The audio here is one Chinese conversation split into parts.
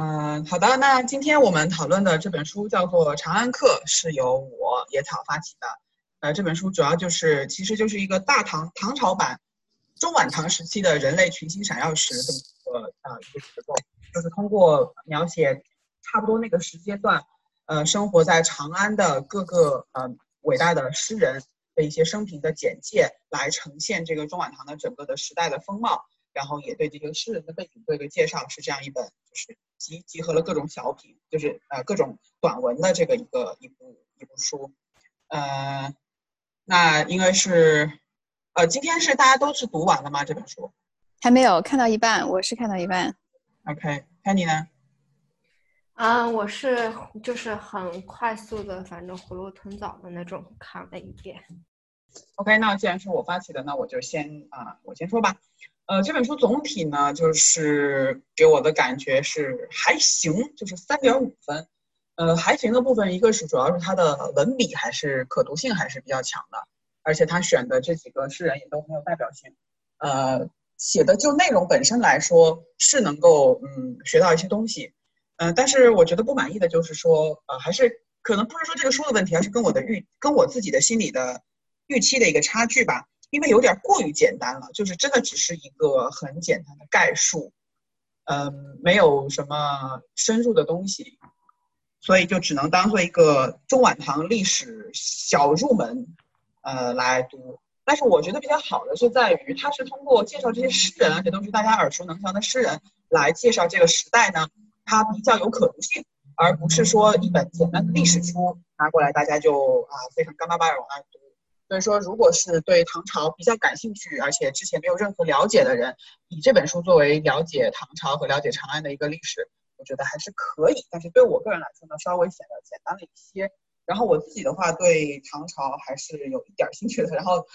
嗯，好的。那今天我们讨论的这本书叫做《长安客》，是由我野草发起的。呃，这本书主要就是，其实就是一个大唐唐朝版中晚唐时期的人类群星闪耀时这么一个呃一个结构，就是通过描写差不多那个时间段，呃，生活在长安的各个呃伟大的诗人的一些生平的简介，来呈现这个中晚唐的整个的时代的风貌。然后也对这个诗人的背景做一个介绍，是这样一本，就是集集合了各种小品，就是呃各种短文的这个一个一部一部书，呃，那应该是，呃，今天是大家都是读完了吗？这本书还没有看到一半，我是看到一半。OK，看你呢？啊，我是就是很快速的，反正囫囵吞枣的那种看了一遍。OK，那既然是我发起的，那我就先啊，我先说吧。呃，这本书总体呢，就是给我的感觉是还行，就是三点五分。呃，还行的部分，一个是主要是它的文笔还是可读性还是比较强的，而且他选的这几个诗人也都很有代表性。呃，写的就内容本身来说是能够嗯学到一些东西。嗯，但是我觉得不满意的就是说，呃，还是可能不是说这个书的问题，而是跟我的预跟我自己的心理的预期的一个差距吧。因为有点过于简单了，就是真的只是一个很简单的概述，嗯，没有什么深入的东西，所以就只能当做一个中晚唐历史小入门，呃来读。但是我觉得比较好的是在于，它是通过介绍这些诗人，而且都是大家耳熟能详的诗人，来介绍这个时代呢，它比较有可读性，而不是说一本简单的历史书拿过来，大家就啊非常干巴巴的往那读。所以说，如果是对唐朝比较感兴趣，而且之前没有任何了解的人，以这本书作为了解唐朝和了解长安的一个历史，我觉得还是可以。但是对我个人来说呢，稍微显得简单了一些。然后我自己的话，对唐朝还是有一点兴趣的。然后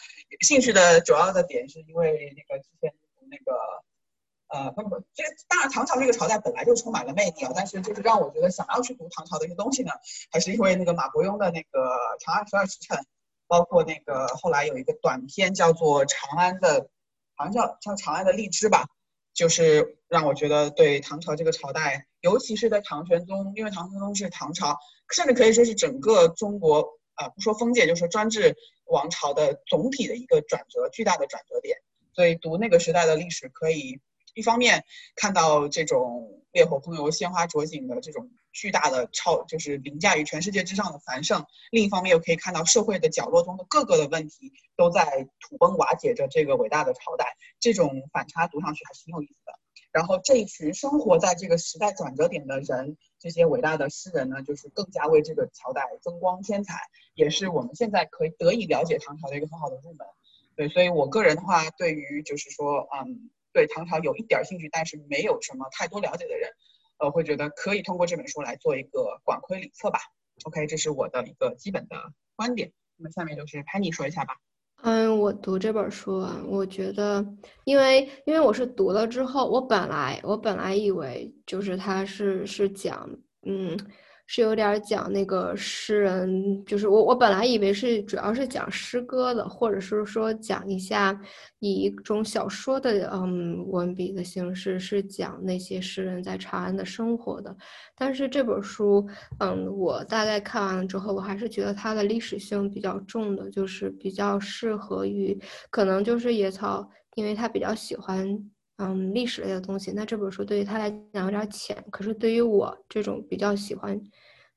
兴趣的主要的点是因为那个之前那个，呃，不不，这当然唐朝这个朝代本来就充满了魅力啊。但是就是让我觉得想要去读唐朝的一些东西呢，还是因为那个马伯庸的那个《长安十二时辰》。包括那个后来有一个短片叫做《长安的》，好像叫叫《长安的荔枝》吧，就是让我觉得对唐朝这个朝代，尤其是在唐玄宗，因为唐玄宗是唐朝，甚至可以说是整个中国啊，不说封建，就说专制王朝的总体的一个转折，巨大的转折点。所以读那个时代的历史，可以一方面看到这种烈火烹油、鲜花着锦的这种。巨大的超就是凌驾于全世界之上的繁盛，另一方面又可以看到社会的角落中的各个的问题都在土崩瓦解着这个伟大的朝代，这种反差读上去还是挺有意思的。然后这一群生活在这个时代转折点的人，这些伟大的诗人呢，就是更加为这个朝代增光添彩，也是我们现在可以得以了解唐朝的一个很好的入门。对，所以我个人的话，对于就是说，嗯，对唐朝有一点兴趣，但是没有什么太多了解的人。呃会觉得可以通过这本书来做一个管窥里测吧。OK，这是我的一个基本的观点。那么下面就是 Penny 说一下吧。嗯，我读这本书啊，我觉得，因为因为我是读了之后，我本来我本来以为就是他是是讲嗯。是有点讲那个诗人，就是我我本来以为是主要是讲诗歌的，或者是说讲一下以一种小说的嗯文笔的形式，是讲那些诗人在长安的生活的。但是这本书，嗯，我大概看完了之后，我还是觉得它的历史性比较重的，就是比较适合于可能就是野草，因为他比较喜欢。嗯，历史类的东西，那这本书对于他来讲有点浅。可是对于我这种比较喜欢，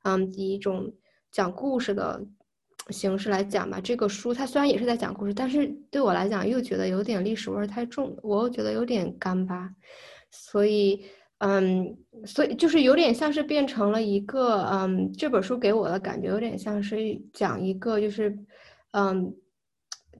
嗯，以一种讲故事的形式来讲吧，这个书它虽然也是在讲故事，但是对我来讲又觉得有点历史味儿太重，我又觉得有点干巴。所以，嗯，所以就是有点像是变成了一个，嗯，这本书给我的感觉有点像是讲一个，就是，嗯。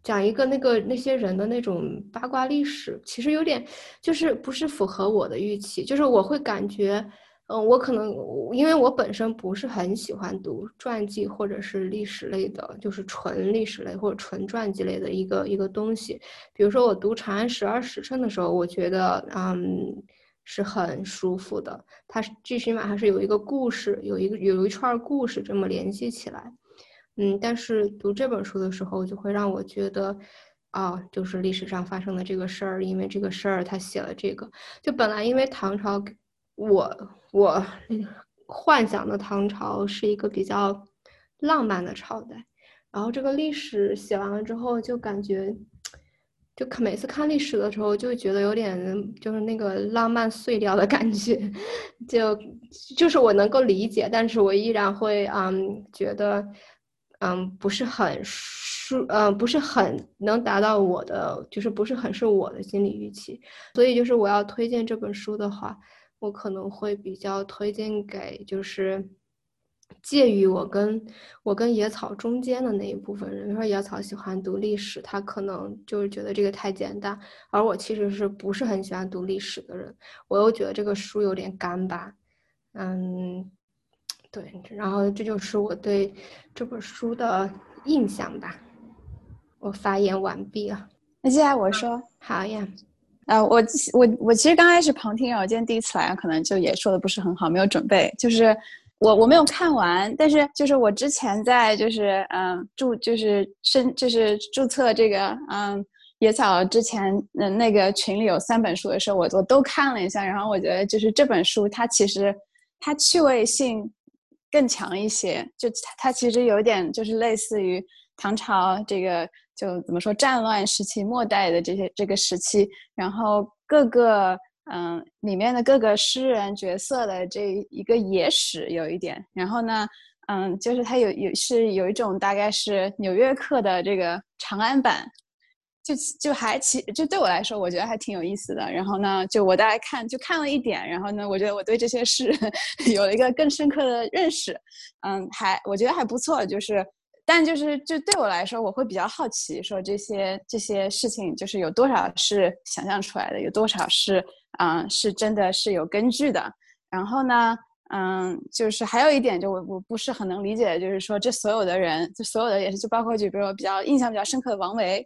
讲一个那个那些人的那种八卦历史，其实有点就是不是符合我的预期，就是我会感觉，嗯，我可能因为我本身不是很喜欢读传记或者是历史类的，就是纯历史类或者纯传记类的一个一个东西。比如说我读《长安十二时辰》的时候，我觉得嗯是很舒服的，它是最起码还是有一个故事，有一个有一串故事这么联系起来。嗯，但是读这本书的时候，就会让我觉得，啊，就是历史上发生的这个事儿，因为这个事儿他写了这个，就本来因为唐朝我我幻想的唐朝是一个比较浪漫的朝代，然后这个历史写完了之后，就感觉就看每次看历史的时候，就觉得有点就是那个浪漫碎掉的感觉，就就是我能够理解，但是我依然会嗯觉得嗯不是很舒嗯不是很能达到我的，就是不是很是我的心理预期，所以就是我要推荐这本书的话。我可能会比较推荐给就是介于我跟我跟野草中间的那一部分人。比如说野草喜欢读历史，他可能就是觉得这个太简单，而我其实是不是很喜欢读历史的人，我又觉得这个书有点干巴。嗯，对，然后这就是我对这本书的印象吧。我发言完毕了，那接下来我说，好呀。呃，我我我其实刚开始旁听，我今天第一次来，可能就也说的不是很好，没有准备。就是我我没有看完，但是就是我之前在就是嗯注就是申就是注册这个嗯野草之前嗯那个群里有三本书的时候，我我都看了一下，然后我觉得就是这本书它其实它趣味性更强一些，就它它其实有点就是类似于唐朝这个。就怎么说战乱时期末代的这些这个时期，然后各个嗯里面的各个诗人角色的这一个野史有一点，然后呢嗯就是它有有是有一种大概是纽约客的这个长安版，就就还其就对我来说我觉得还挺有意思的。然后呢就我大概看就看了一点，然后呢我觉得我对这些事 有了一个更深刻的认识，嗯还我觉得还不错，就是。但就是就对我来说，我会比较好奇，说这些这些事情，就是有多少是想象出来的，有多少是嗯是真的是有根据的。然后呢，嗯，就是还有一点，就我我不是很能理解，就是说这所有的人，就所有的也是，就包括就比如我比较印象比较深刻的王维，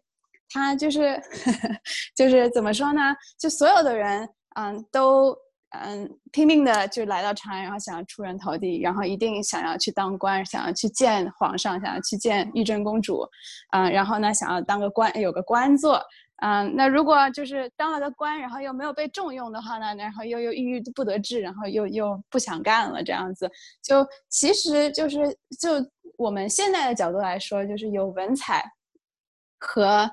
他就是呵呵 就是怎么说呢？就所有的人，嗯，都。嗯，拼命的就来到长安，然后想要出人头地，然后一定想要去当官，想要去见皇上，想要去见玉贞公主，嗯，然后呢，想要当个官，有个官做，嗯，那如果就是当了个官，然后又没有被重用的话呢，然后又又郁郁不得志，然后又又不想干了，这样子，就其实就是就我们现在的角度来说，就是有文采和。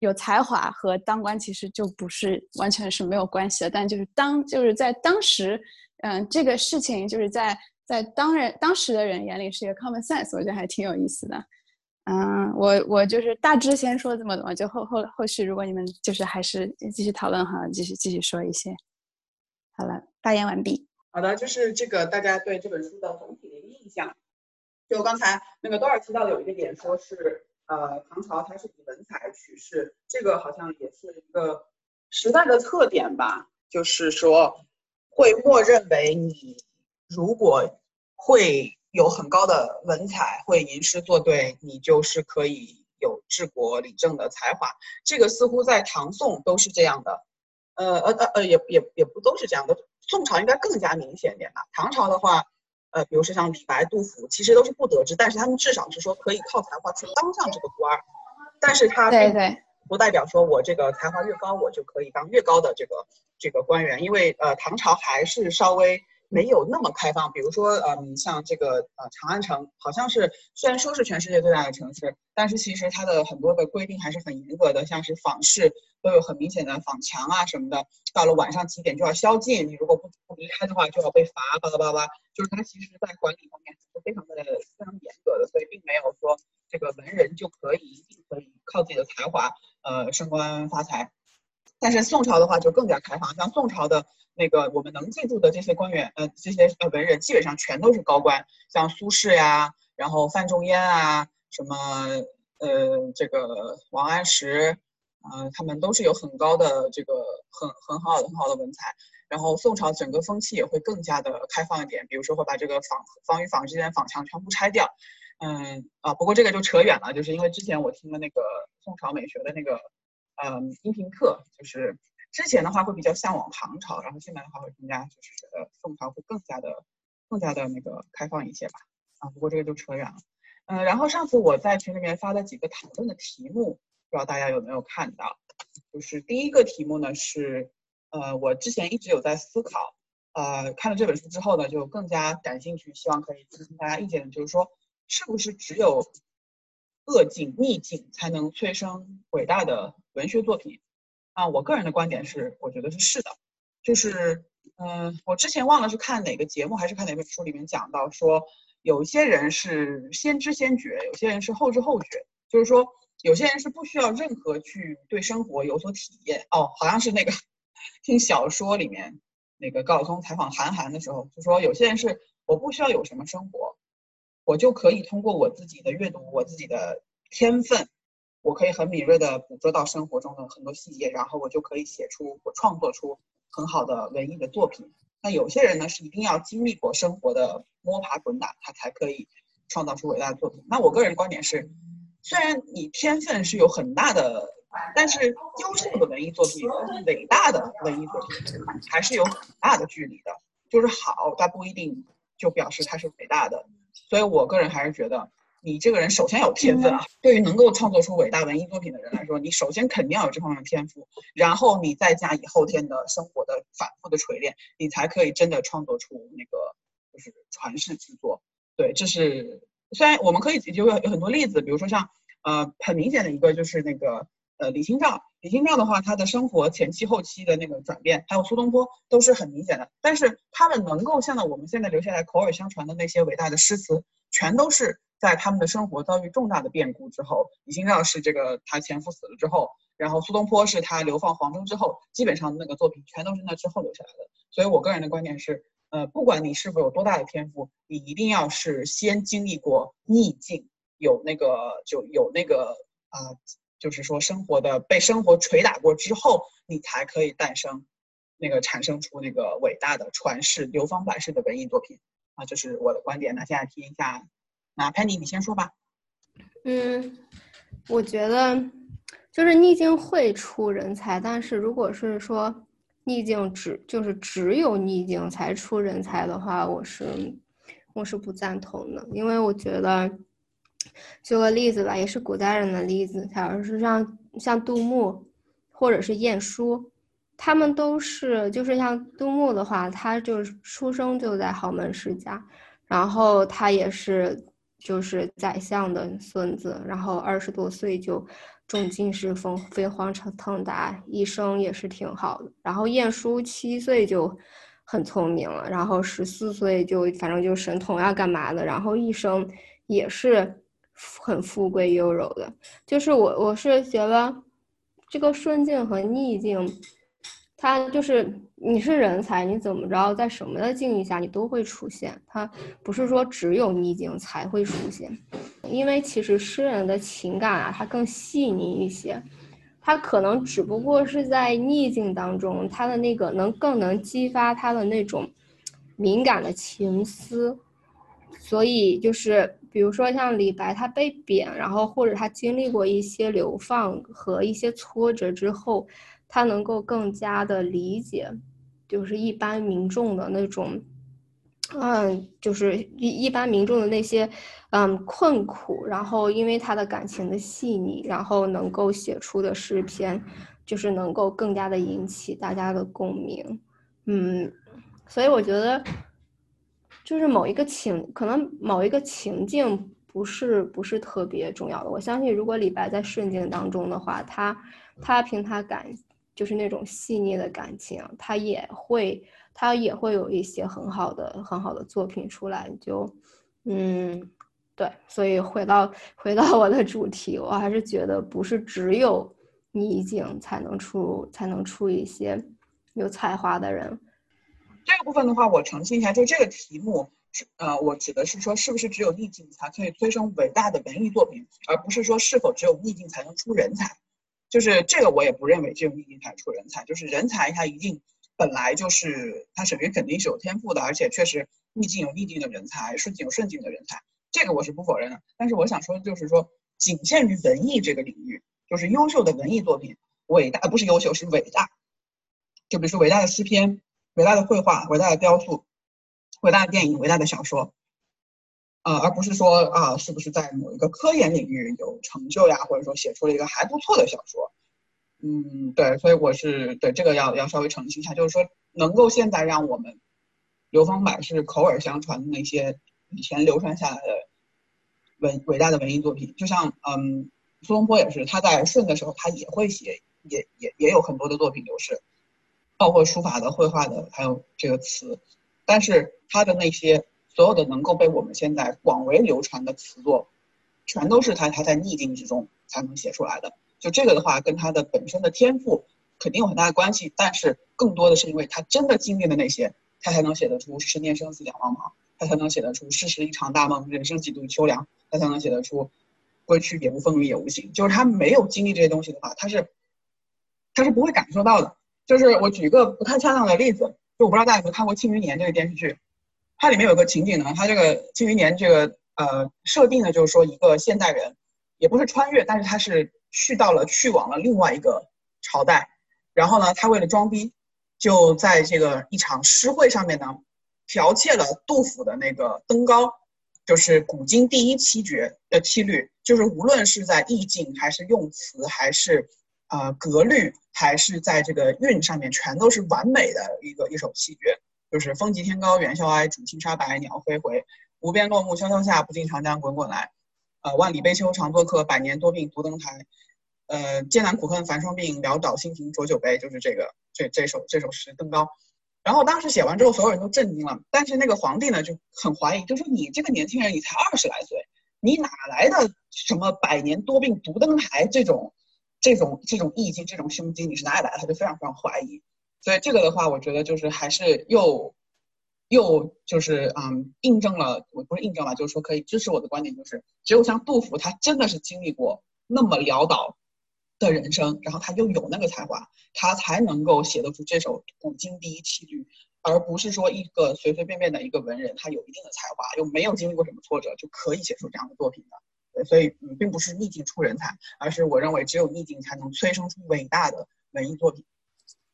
有才华和当官其实就不是完全是没有关系的，但就是当就是在当时，嗯，这个事情就是在在当人当时的人眼里是一个 common sense，我觉得还挺有意思的。嗯，我我就是大致先说这么多，就后后后续如果你们就是还是继续讨论哈，继续继续说一些。好了，发言完毕。好的，就是这个大家对这本书的总体的一个印象，就刚才那个多尔提到的有一个点，说是。呃，唐朝它是以文采取士，这个好像也是一个时代的特点吧。就是说，会默认为你如果会有很高的文采，会吟诗作对，你就是可以有治国理政的才华。这个似乎在唐宋都是这样的。呃呃呃呃，也也也不都是这样的。宋朝应该更加明显点吧。唐朝的话。呃，比如说像李白、杜甫，其实都是不得志，但是他们至少是说可以靠才华去当上这个官儿，但是他对对不代表说我这个才华越高，我就可以当越高的这个这个官员，因为呃，唐朝还是稍微。没有那么开放，比如说，嗯，像这个呃长安城，好像是虽然说是全世界最大的城市，但是其实它的很多的规定还是很严格的，像是坊市都有很明显的坊墙啊什么的，到了晚上几点就要宵禁，你如果不不离开的话就要被罚，巴拉巴拉，就是它其实在管理方面是非常的非常严格的，所以并没有说这个文人就可以一定可以靠自己的才华呃升官发财。但是宋朝的话就更加开放，像宋朝的那个我们能记住的这些官员，呃，这些呃文人基本上全都是高官，像苏轼呀，然后范仲淹啊，什么呃这个王安石，呃，他们都是有很高的这个很很好的很好的文采。然后宋朝整个风气也会更加的开放一点，比如说会把这个坊坊与坊之间的坊墙全部拆掉。嗯啊，不过这个就扯远了，就是因为之前我听了那个宋朝美学的那个。嗯，音频课就是之前的话会比较向往唐朝，然后现在的话会更加就是觉得宋朝会更加的更加的那个开放一些吧。啊，不过这个就扯远了。嗯，然后上次我在群里面发了几个讨论的题目，不知道大家有没有看到？就是第一个题目呢是，呃，我之前一直有在思考，呃看了这本书之后呢，就更加感兴趣，希望可以听听大家意见，就是说，是不是只有恶境逆境才能催生伟大的文学作品？啊，我个人的观点是，我觉得是是的，就是，嗯，我之前忘了是看哪个节目还是看哪本书里面讲到说，有一些人是先知先觉，有些人是后知后觉，就是说，有些人是不需要任何去对生活有所体验。哦，好像是那个听小说里面那个高晓松采访韩寒的时候，就说有些人是我不需要有什么生活，我就可以通过我自己的阅读，我自己的天分。我可以很敏锐地捕捉到生活中的很多细节，然后我就可以写出我创作出很好的文艺的作品。那有些人呢是一定要经历过生活的摸爬滚打，他才可以创造出伟大的作品。那我个人观点是，虽然你天分是有很大的，但是优秀的文艺作品、伟大的文艺作品还是有很大的距离的。就是好，它不一定就表示它是伟大的。所以我个人还是觉得。你这个人首先有天分啊，对于能够创作出伟大文艺作品的人来说，你首先肯定要有这方面的天赋，然后你再加以后天的生活的反复的锤炼，你才可以真的创作出那个就是传世之作。对，这是虽然我们可以就有有很多例子，比如说像呃很明显的一个就是那个呃李清照，李清照的话，她的生活前期后期的那个转变，还有苏东坡都是很明显的，但是他们能够像到我们现在留下来口耳相传的那些伟大的诗词，全都是。在他们的生活遭遇重大的变故之后，李清照是这个她前夫死了之后，然后苏东坡是他流放黄州之后，基本上那个作品全都是那之后留下来的。所以我个人的观点是，呃，不管你是否有多大的天赋，你一定要是先经历过逆境，有那个就有那个啊，就是说生活的被生活捶打过之后，你才可以诞生那个产生出那个伟大的传世流芳百世的文艺作品啊，这是我的观点。那现在听一下。那，Penny，你先说吧。嗯，我觉得就是逆境会出人才，但是如果是说逆境只就是只有逆境才出人才的话，我是我是不赞同的。因为我觉得，举个例子吧，也是古代人的例子，假如是像像杜牧或者是晏殊，他们都是就是像杜牧的话，他就是出生就在豪门世家，然后他也是。就是宰相的孙子，然后二十多岁就中进士，封飞黄腾达，一生也是挺好的。然后晏殊七岁就很聪明了，然后十四岁就反正就神童呀干嘛的，然后一生也是很富贵优柔的。就是我我是觉得这个顺境和逆境。他就是你是人才，你怎么着，在什么的境遇下你都会出现。他不是说只有逆境才会出现，因为其实诗人的情感啊，他更细腻一些，他可能只不过是在逆境当中，他的那个能更能激发他的那种敏感的情思。所以就是比如说像李白，他被贬，然后或者他经历过一些流放和一些挫折之后。他能够更加的理解，就是一般民众的那种，嗯，就是一一般民众的那些，嗯，困苦。然后因为他的感情的细腻，然后能够写出的诗篇，就是能够更加的引起大家的共鸣。嗯，所以我觉得，就是某一个情，可能某一个情境不是不是特别重要的。我相信，如果李白在顺境当中的话，他他凭他感。就是那种细腻的感情，他也会，他也会有一些很好的、很好的作品出来。就，嗯，对，所以回到回到我的主题，我还是觉得不是只有逆境才能出才能出一些有才华的人。这个部分的话，我澄清一下，就这个题目是呃，我指的是说，是不是只有逆境才可以催生伟大的文艺作品，而不是说是否只有逆境才能出人才。就是这个，我也不认为只有逆境才出人才。就是人才，他一定本来就是他首先肯定是有天赋的，而且确实逆境有逆境的人才，顺境有顺境的人才，这个我是不否认的。但是我想说的就是说，仅限于文艺这个领域，就是优秀的文艺作品，伟大不是优秀是伟大。就比如说伟大的诗篇、伟大的绘画、伟大的雕塑、伟大的电影、伟大的小说。呃，而不是说啊，是不是在某一个科研领域有成就呀，或者说写出了一个还不错的小说？嗯，对，所以我是对这个要要稍微澄清一下，就是说能够现在让我们流芳百世、口耳相传的那些以前流传下来的文伟大的文艺作品。就像嗯，苏东坡也是，他在顺的时候，他也会写，也也也有很多的作品流失，包括书法的、绘画的，还有这个词。但是他的那些所有的能够被我们现在广为流传的词作，全都是他他在逆境之中才能写出来的。就这个的话，跟他的本身的天赋肯定有很大的关系，但是更多的是因为他真的经历的那些，他才能写得出“十年生死两茫茫”，他才能写得出“世事一场大梦，人生几度秋凉”，他才能写得出“归去也无风雨也无晴”。就是他没有经历这些东西的话，他是他是不会感受到的。就是我举一个不太恰当的例子，就我不知道大家有没有看过《庆余年》这个电视剧，它里面有个情景呢，它这个《庆余年》这个呃设定呢，就是说一个现代人，也不是穿越，但是他是。去到了，去往了另外一个朝代，然后呢，他为了装逼，就在这个一场诗会上面呢，剽窃了杜甫的那个登高，就是古今第一七绝的七律，就是无论是在意境还是用词，还是呃格律，还是在这个韵上面，全都是完美的一个一首七绝，就是风急天高猿啸哀，渚清沙白鸟飞回，无边落木萧萧下，不尽长江滚滚来。呃，万里悲秋常作客，百年多病独登台。呃，艰难苦恨繁霜鬓，潦倒新停浊酒杯，就是这个这这首这首诗登高。然后当时写完之后，所有人都震惊了。但是那个皇帝呢就很怀疑，就说你这个年轻人，你才二十来岁，你哪来的什么百年多病独登台这种这种这种意境，这种胸襟，你是哪里来的？他就非常非常怀疑。所以这个的话，我觉得就是还是又。又就是嗯，印证了我不是印证了，就是说可以支持我的观点，就是只有像杜甫，他真的是经历过那么潦倒的人生，然后他又有那个才华，他才能够写得出这首古今第一七律，而不是说一个随随便便的一个文人，他有一定的才华，又没有经历过什么挫折，就可以写出这样的作品的。所以，并不是逆境出人才，而是我认为只有逆境才能催生出伟大的文艺作品。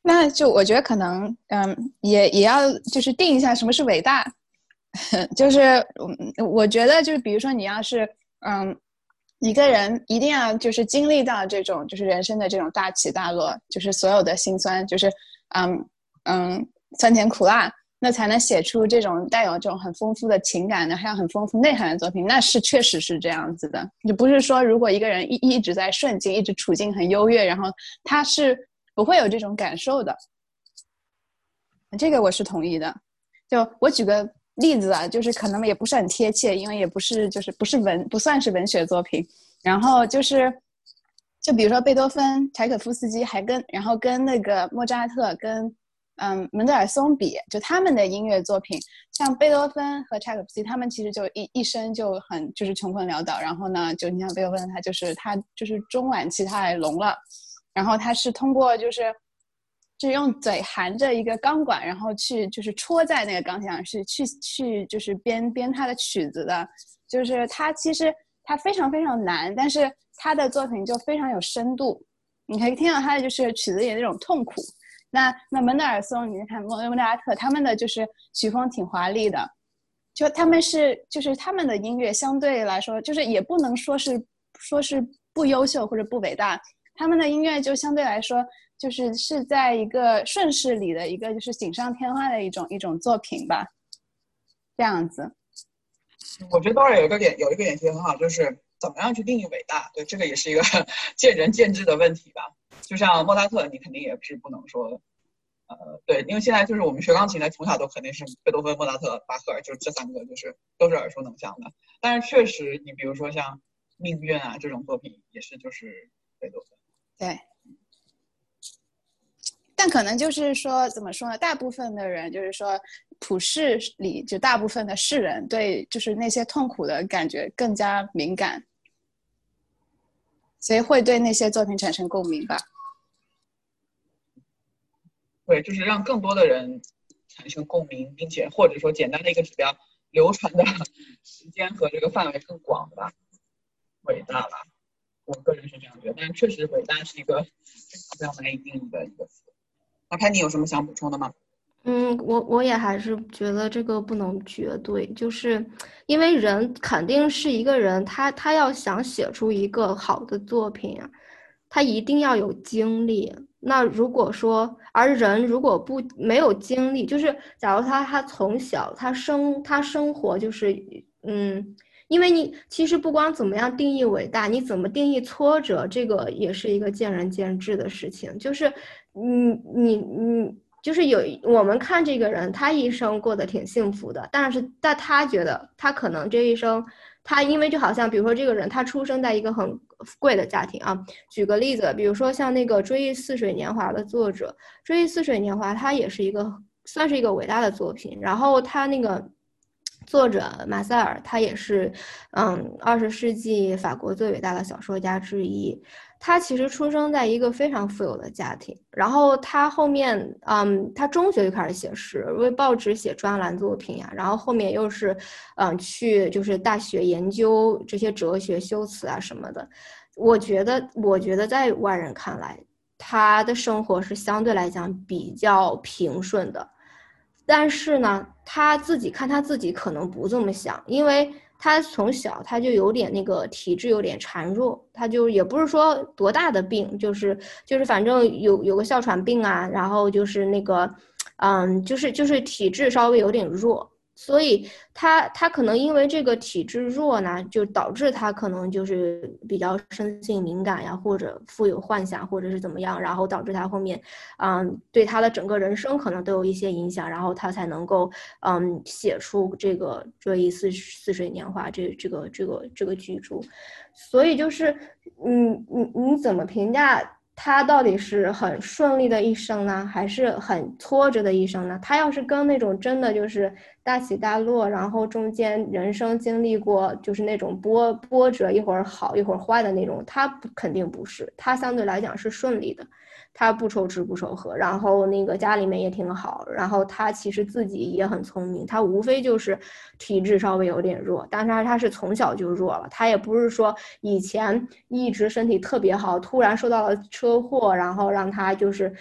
那就我觉得可能，嗯，也也要就是定一下什么是伟大，就是我我觉得就是比如说你要是嗯一个人一定要就是经历到这种就是人生的这种大起大落，就是所有的辛酸，就是嗯嗯酸甜苦辣，那才能写出这种带有这种很丰富的情感的还有很丰富内涵的作品，那是确实是这样子的，就不是说如果一个人一一直在顺境，一直处境很优越，然后他是。不会有这种感受的，这个我是同意的。就我举个例子啊，就是可能也不是很贴切，因为也不是就是不是文不算是文学作品。然后就是，就比如说贝多芬、柴可夫斯基，还跟然后跟那个莫扎特、跟嗯门德尔松比，就他们的音乐作品，像贝多芬和柴可夫斯基，他们其实就一一生就很就是穷困潦倒。然后呢，就你像贝多芬，他就是他就是中晚期他还聋了。然后他是通过就是，就是用嘴含着一个钢管，然后去就是戳在那个钢琴上，是去去就是编编他的曲子的。就是他其实他非常非常难，但是他的作品就非常有深度。你可以听到他的就是曲子里那种痛苦。那那门德尔松，你看莫莫扎特，他们的就是曲风挺华丽的，就他们是就是他们的音乐相对来说，就是也不能说是说是不优秀或者不伟大。他们的音乐就相对来说，就是是在一个顺势里的一个，就是锦上添花的一种一种作品吧，这样子。我觉得当然有一个点，有一个点其实很好，就是怎么样去定义伟大？对，这个也是一个 见仁见智的问题吧。就像莫扎特，你肯定也是不能说，呃，对，因为现在就是我们学钢琴的，从小都肯定是贝多芬、莫扎特、巴赫，就是这三个，就是都是耳熟能详的。但是确实，你比如说像《命运》啊这种作品，也是就是贝多芬。对，但可能就是说，怎么说呢？大部分的人，就是说，普世里就大部分的世人，对就是那些痛苦的感觉更加敏感，所以会对那些作品产生共鸣吧。对，就是让更多的人产生共鸣，并且或者说简单的一个指标，流传的 时间和这个范围更广吧，伟大吧。我个人是这样觉得，但确实伟大是一个非常难以定义的一个词。那看你有什么想补充的吗？嗯，我我也还是觉得这个不能绝对，就是因为人肯定是一个人，他他要想写出一个好的作品啊，他一定要有经历，那如果说，而人如果不没有经历，就是假如他他从小他生他生活就是嗯，因为你其实不光怎么样定义伟大，你怎么定义挫折，这个也是一个见仁见智的事情。就是你你你就是有我们看这个人，他一生过得挺幸福的，但是但他觉得他可能这一生。他因为就好像，比如说这个人，他出生在一个很贵的家庭啊。举个例子，比如说像那个《追忆似水年华》的作者，《追忆似水年华》他也是一个算是一个伟大的作品。然后他那个作者马塞尔，他也是嗯二十世纪法国最伟大的小说家之一。他其实出生在一个非常富有的家庭，然后他后面，嗯，他中学就开始写诗，为报纸写专栏作品呀，然后后面又是，嗯，去就是大学研究这些哲学、修辞啊什么的。我觉得，我觉得在外人看来，他的生活是相对来讲比较平顺的，但是呢，他自己看他自己可能不这么想，因为。他从小他就有点那个体质有点孱弱，他就也不是说多大的病，就是就是反正有有个哮喘病啊，然后就是那个，嗯，就是就是体质稍微有点弱。所以他他可能因为这个体质弱呢，就导致他可能就是比较生性敏感呀，或者富有幻想，或者是怎么样，然后导致他后面，嗯，对他的整个人生可能都有一些影响，然后他才能够嗯写出这个《追忆似似水年华》这这个这个这个巨著。所以就是，嗯，你你怎么评价？他到底是很顺利的一生呢，还是很挫折的一生呢？他要是跟那种真的就是大起大落，然后中间人生经历过就是那种波波折，一会儿好一会儿坏的那种，他肯定不是，他相对来讲是顺利的。他不愁吃不愁喝，然后那个家里面也挺好，然后他其实自己也很聪明，他无非就是体质稍微有点弱，但是他是从小就弱了，他也不是说以前一直身体特别好，突然受到了车祸，然后让他就是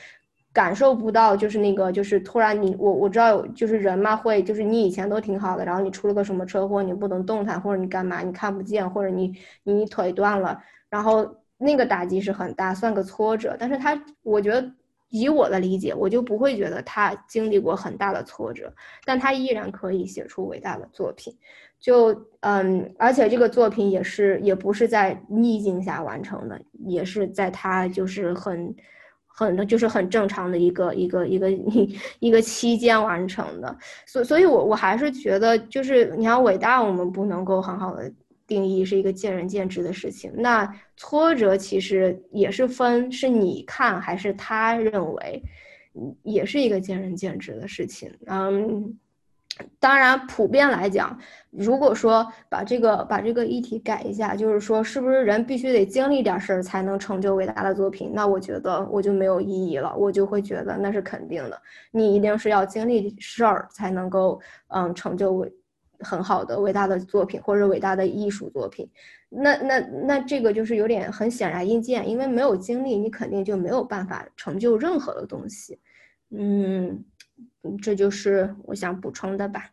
感受不到，就是那个就是突然你我我知道有就是人嘛会就是你以前都挺好的，然后你出了个什么车祸，你不能动弹或者你干嘛你看不见或者你你腿断了，然后。那个打击是很大，算个挫折。但是他，我觉得以我的理解，我就不会觉得他经历过很大的挫折，但他依然可以写出伟大的作品。就嗯，而且这个作品也是，也不是在逆境下完成的，也是在他就是很很就是很正常的一个一个一个一 一个期间完成的。所所以，我我还是觉得，就是你要伟大，我们不能够很好的。定义是一个见仁见智的事情。那挫折其实也是分，是你看还是他认为，也是一个见仁见智的事情。嗯，当然，普遍来讲，如果说把这个把这个议题改一下，就是说，是不是人必须得经历点事儿才能成就伟大的作品？那我觉得我就没有意义了，我就会觉得那是肯定的，你一定是要经历事儿才能够嗯成就伟。很好的伟大的作品或者伟大的艺术作品，那那那这个就是有点很显然易见，因为没有经历，你肯定就没有办法成就任何的东西。嗯，嗯这就是我想补充的吧。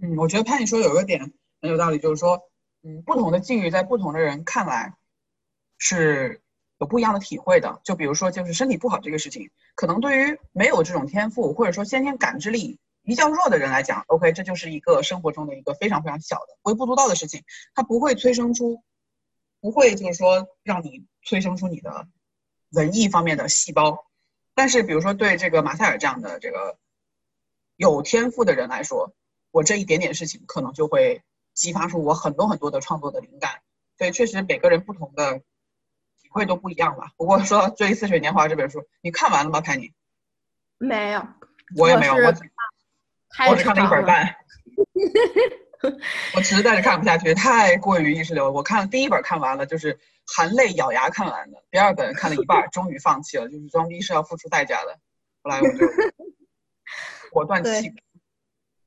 嗯，我觉得潘你说有一个点很有道理，就是说，嗯，不同的境遇在不同的人看来是有不一样的体会的。就比如说，就是身体不好这个事情，可能对于没有这种天赋或者说先天感知力。比较弱的人来讲，OK，这就是一个生活中的一个非常非常小的微不足道的事情，它不会催生出，不会就是说让你催生出你的文艺方面的细胞。但是，比如说对这个马塞尔这样的这个有天赋的人来说，我这一点点事情可能就会激发出我很多很多的创作的灵感。所以，确实每个人不同的体会都不一样吧。不过说《追忆似水年华》这本书，你看完了吗？潘妮？没有，我也没有。我。我只看了一本半，我实在是看不下去，太过于意识流。我看第一本看完了，就是含泪咬牙看完的。第二本看了一半，终于放弃了，就是装逼是要付出代价的。后来我就 果断弃。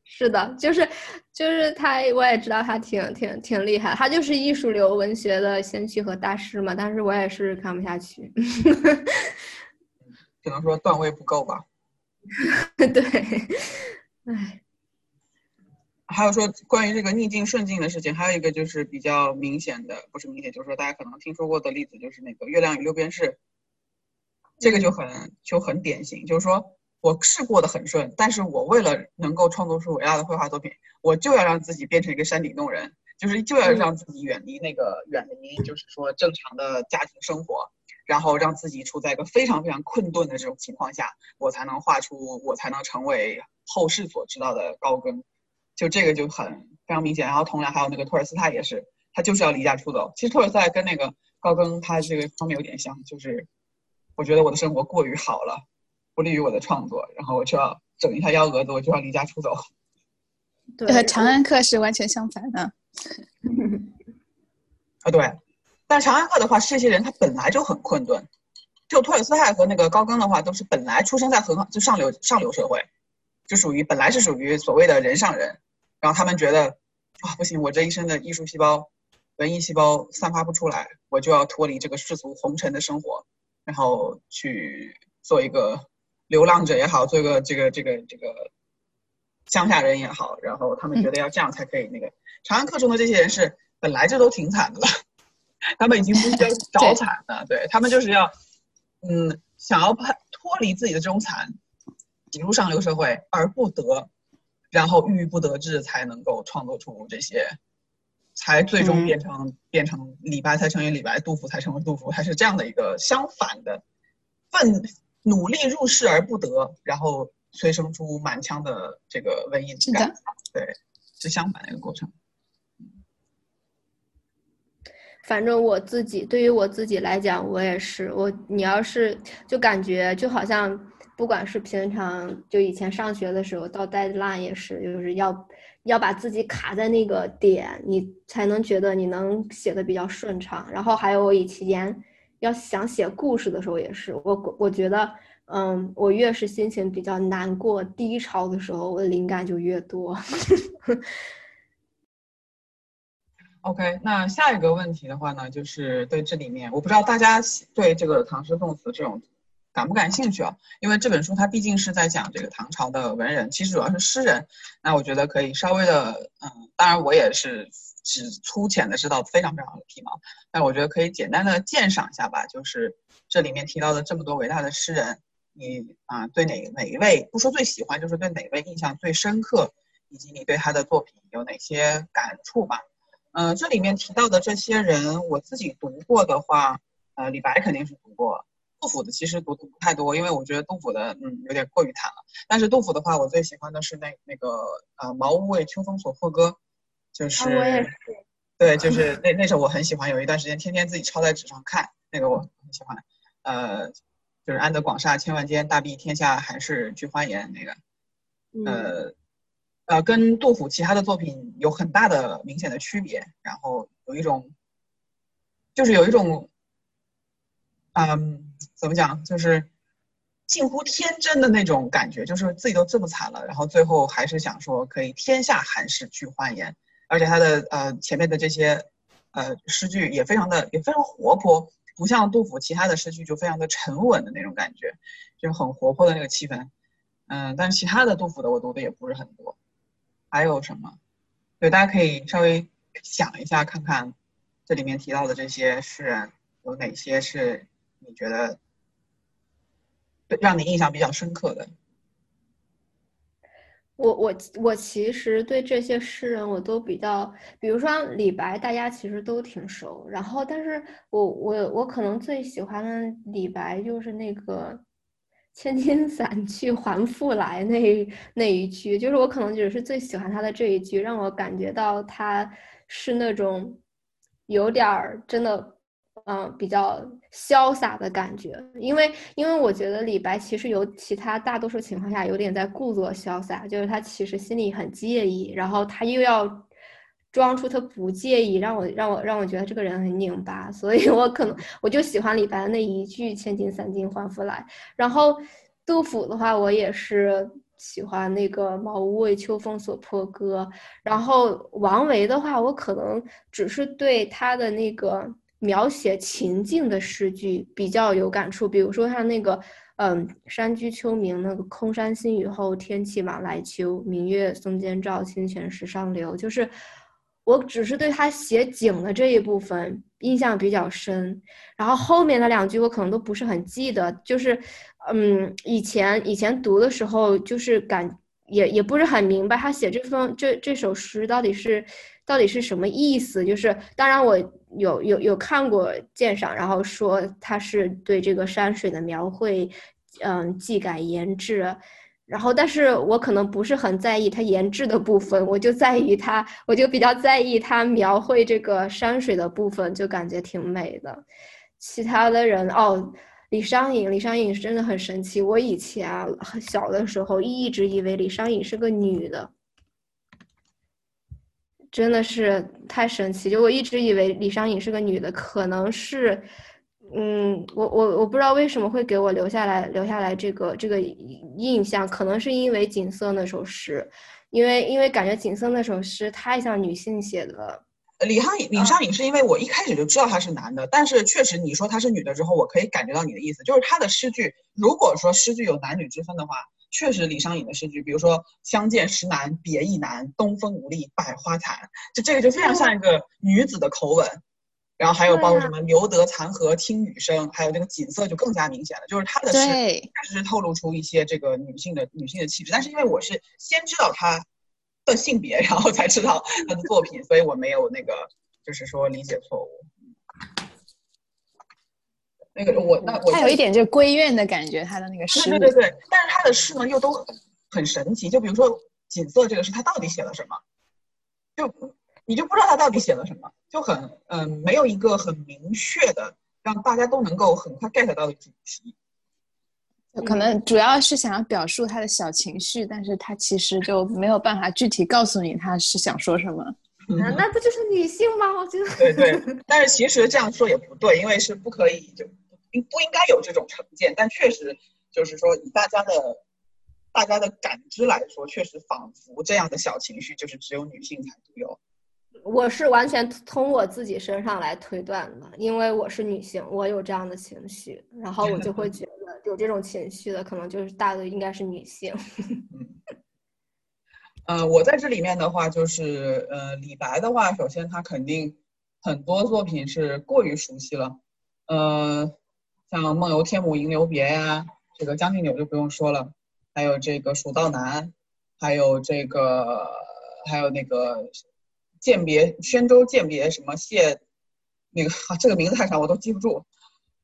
是的，就是就是他，我也知道他挺挺挺厉害，他就是艺术流文学的先驱和大师嘛。但是我也是看不下去，只能说段位不够吧。对。唉，还有说关于这个逆境顺境的事情，还有一个就是比较明显的，不是明显，就是说大家可能听说过的例子，就是那个《月亮与六便士》，这个就很就很典型，就是说我是过得很顺，但是我为了能够创作出伟大的绘画作品，我就要让自己变成一个山顶洞人，就是就要让自己远离那个远离，就是说正常的家庭生活，然后让自己处在一个非常非常困顿的这种情况下，我才能画出，我才能成为后世所知道的高更，就这个就很非常明显。然后同样还有那个托尔斯泰也是，他就是要离家出走。其实托尔斯泰跟那个高更他这个方面有点像，就是。我觉得我的生活过于好了，不利于我的创作，然后我就要整一下幺蛾子，我就要离家出走。对，和长安客是完全相反的。啊，对。但长安客的话，这些人他本来就很困顿。就托尔斯泰和那个高更的话，都是本来出生在很好就上流上流社会，就属于本来是属于所谓的人上人。然后他们觉得啊，不行，我这一身的艺术细胞、文艺细胞散发不出来，我就要脱离这个世俗红尘的生活。然后去做一个流浪者也好，做一个这个这个这个乡下人也好，然后他们觉得要这样才可以。那个长安客中的这些人是本来就都挺惨的了，他们已经不需要找惨了，对他们就是要嗯想要脱脱离自己的这种惨，挤入上流社会而不得，然后郁郁不得志才能够创作出这些。才最终变成变成李白才成为李白，杜甫才成为杜甫，还是这样的一个相反的，奋努力入世而不得，然后催生出满腔的这个文艺之感，对，是相反的一个过程。反正我自己对于我自己来讲，我也是我，你要是就感觉就好像，不管是平常就以前上学的时候，到 deadline 也是，就是要。要把自己卡在那个点，你才能觉得你能写的比较顺畅。然后还有我以前要想写故事的时候，也是我我觉得，嗯，我越是心情比较难过、低潮的时候，我灵感就越多。OK，那下一个问题的话呢，就是对这里面，我不知道大家对这个唐诗宋词这种。感不感兴趣啊？因为这本书它毕竟是在讲这个唐朝的文人，其实主要是诗人。那我觉得可以稍微的，嗯，当然我也是只粗浅的知道非常非常的皮毛，但我觉得可以简单的鉴赏一下吧。就是这里面提到的这么多伟大的诗人，你啊对哪哪一位不说最喜欢，就是对哪位印象最深刻，以及你对他的作品有哪些感触吧。嗯，这里面提到的这些人，我自己读过的话，呃，李白肯定是读过。杜甫的其实读的不太多，因为我觉得杜甫的嗯有点过于惨了。但是杜甫的话，我最喜欢的是那那个呃《茅屋为秋风所破歌》，就是对，就是那那首我很喜欢，有一段时间天天自己抄在纸上看，那个我很喜欢。呃，就是安得广厦千万间，大庇天下寒士俱欢颜那个。呃呃，跟杜甫其他的作品有很大的明显的区别，然后有一种就是有一种嗯。怎么讲？就是近乎天真的那种感觉，就是自己都这么惨了，然后最后还是想说可以天下寒士俱欢颜。而且他的呃前面的这些呃诗句也非常的也非常活泼，不像杜甫其他的诗句就非常的沉稳的那种感觉，就是很活泼的那个气氛。嗯，但是其他的杜甫的我读的也不是很多。还有什么？对，大家可以稍微想一下，看看这里面提到的这些诗人有哪些是。你觉得让你印象比较深刻的？我我我其实对这些诗人我都比较，比如说李白，大家其实都挺熟。然后，但是我我我可能最喜欢的李白就是那个“千金散去还复来”那那一句，就是我可能只是最喜欢他的这一句，让我感觉到他是那种有点儿真的。嗯，比较潇洒的感觉，因为因为我觉得李白其实有其他大多数情况下有点在故作潇洒，就是他其实心里很介意，然后他又要装出他不介意，让我让我让我觉得这个人很拧巴，所以我可能我就喜欢李白的那一句“千金散尽还复来”。然后杜甫的话，我也是喜欢那个“茅屋为秋风所破歌”。然后王维的话，我可能只是对他的那个。描写情境的诗句比较有感触，比如说他那个，嗯，山居秋暝，那个空山新雨后，天气晚来秋，明月松间照，清泉石上流。就是我只是对他写景的这一部分印象比较深，然后后面的两句我可能都不是很记得，就是嗯，以前以前读的时候就是感也也不是很明白他写这封这这首诗到底是到底是什么意思，就是当然我有有有看过鉴赏，然后说他是对这个山水的描绘。嗯，技改研制，然后，但是我可能不是很在意它研制的部分，我就在意它，我就比较在意它描绘这个山水的部分，就感觉挺美的。其他的人哦，李商隐，李商隐是真的很神奇。我以前小的时候一直以为李商隐是个女的，真的是太神奇。就我一直以为李商隐是个女的，可能是。嗯，我我我不知道为什么会给我留下来留下来这个这个印象，可能是因为锦瑟那首诗，因为因为感觉锦瑟那首诗太像女性写的了。李商隐，李商隐是因为我一开始就知道他是男的，但是确实你说他是女的之后，我可以感觉到你的意思，就是他的诗句，如果说诗句有男女之分的话，确实李商隐的诗句，比如说相见时难别亦难，东风无力百花残，就这个就非常像一个女子的口吻。然后还有包括什么“留得残荷听雨声”，还有这个景色就更加明显了，就是他的诗确实是透露出一些这个女性的女性的气质。但是因为我是先知道他的性别，然后才知道他的作品，所以我没有那个就是说理解错误。那个我那我他有一点就闺怨的感觉，他的那个诗。对对对，但是他的诗呢又都很神奇，就比如说锦瑟这个诗，他到底写了什么？就。你就不知道他到底写了什么，就很嗯，没有一个很明确的让大家都能够很快 get 到的主题。可能主要是想要表述他的小情绪，但是他其实就没有办法具体告诉你他是想说什么。那不就是女性吗？我觉得。对对，但是其实这样说也不对，因为是不可以就应不应该有这种成见，但确实就是说以大家的大家的感知来说，确实仿佛这样的小情绪就是只有女性才独有。我是完全从我自己身上来推断的，因为我是女性，我有这样的情绪，然后我就会觉得有这种情绪的可能就是大的应该是女性。嗯，我在这里面的话，就是呃，李白的话，首先他肯定很多作品是过于熟悉了，呃，像《梦游天姥吟留别》呀，这个《将进酒》就不用说了，还有这个《蜀道难》，还有这个，还有那个。饯别宣州饯别什么谢，那个 这个名字太长我都记不住，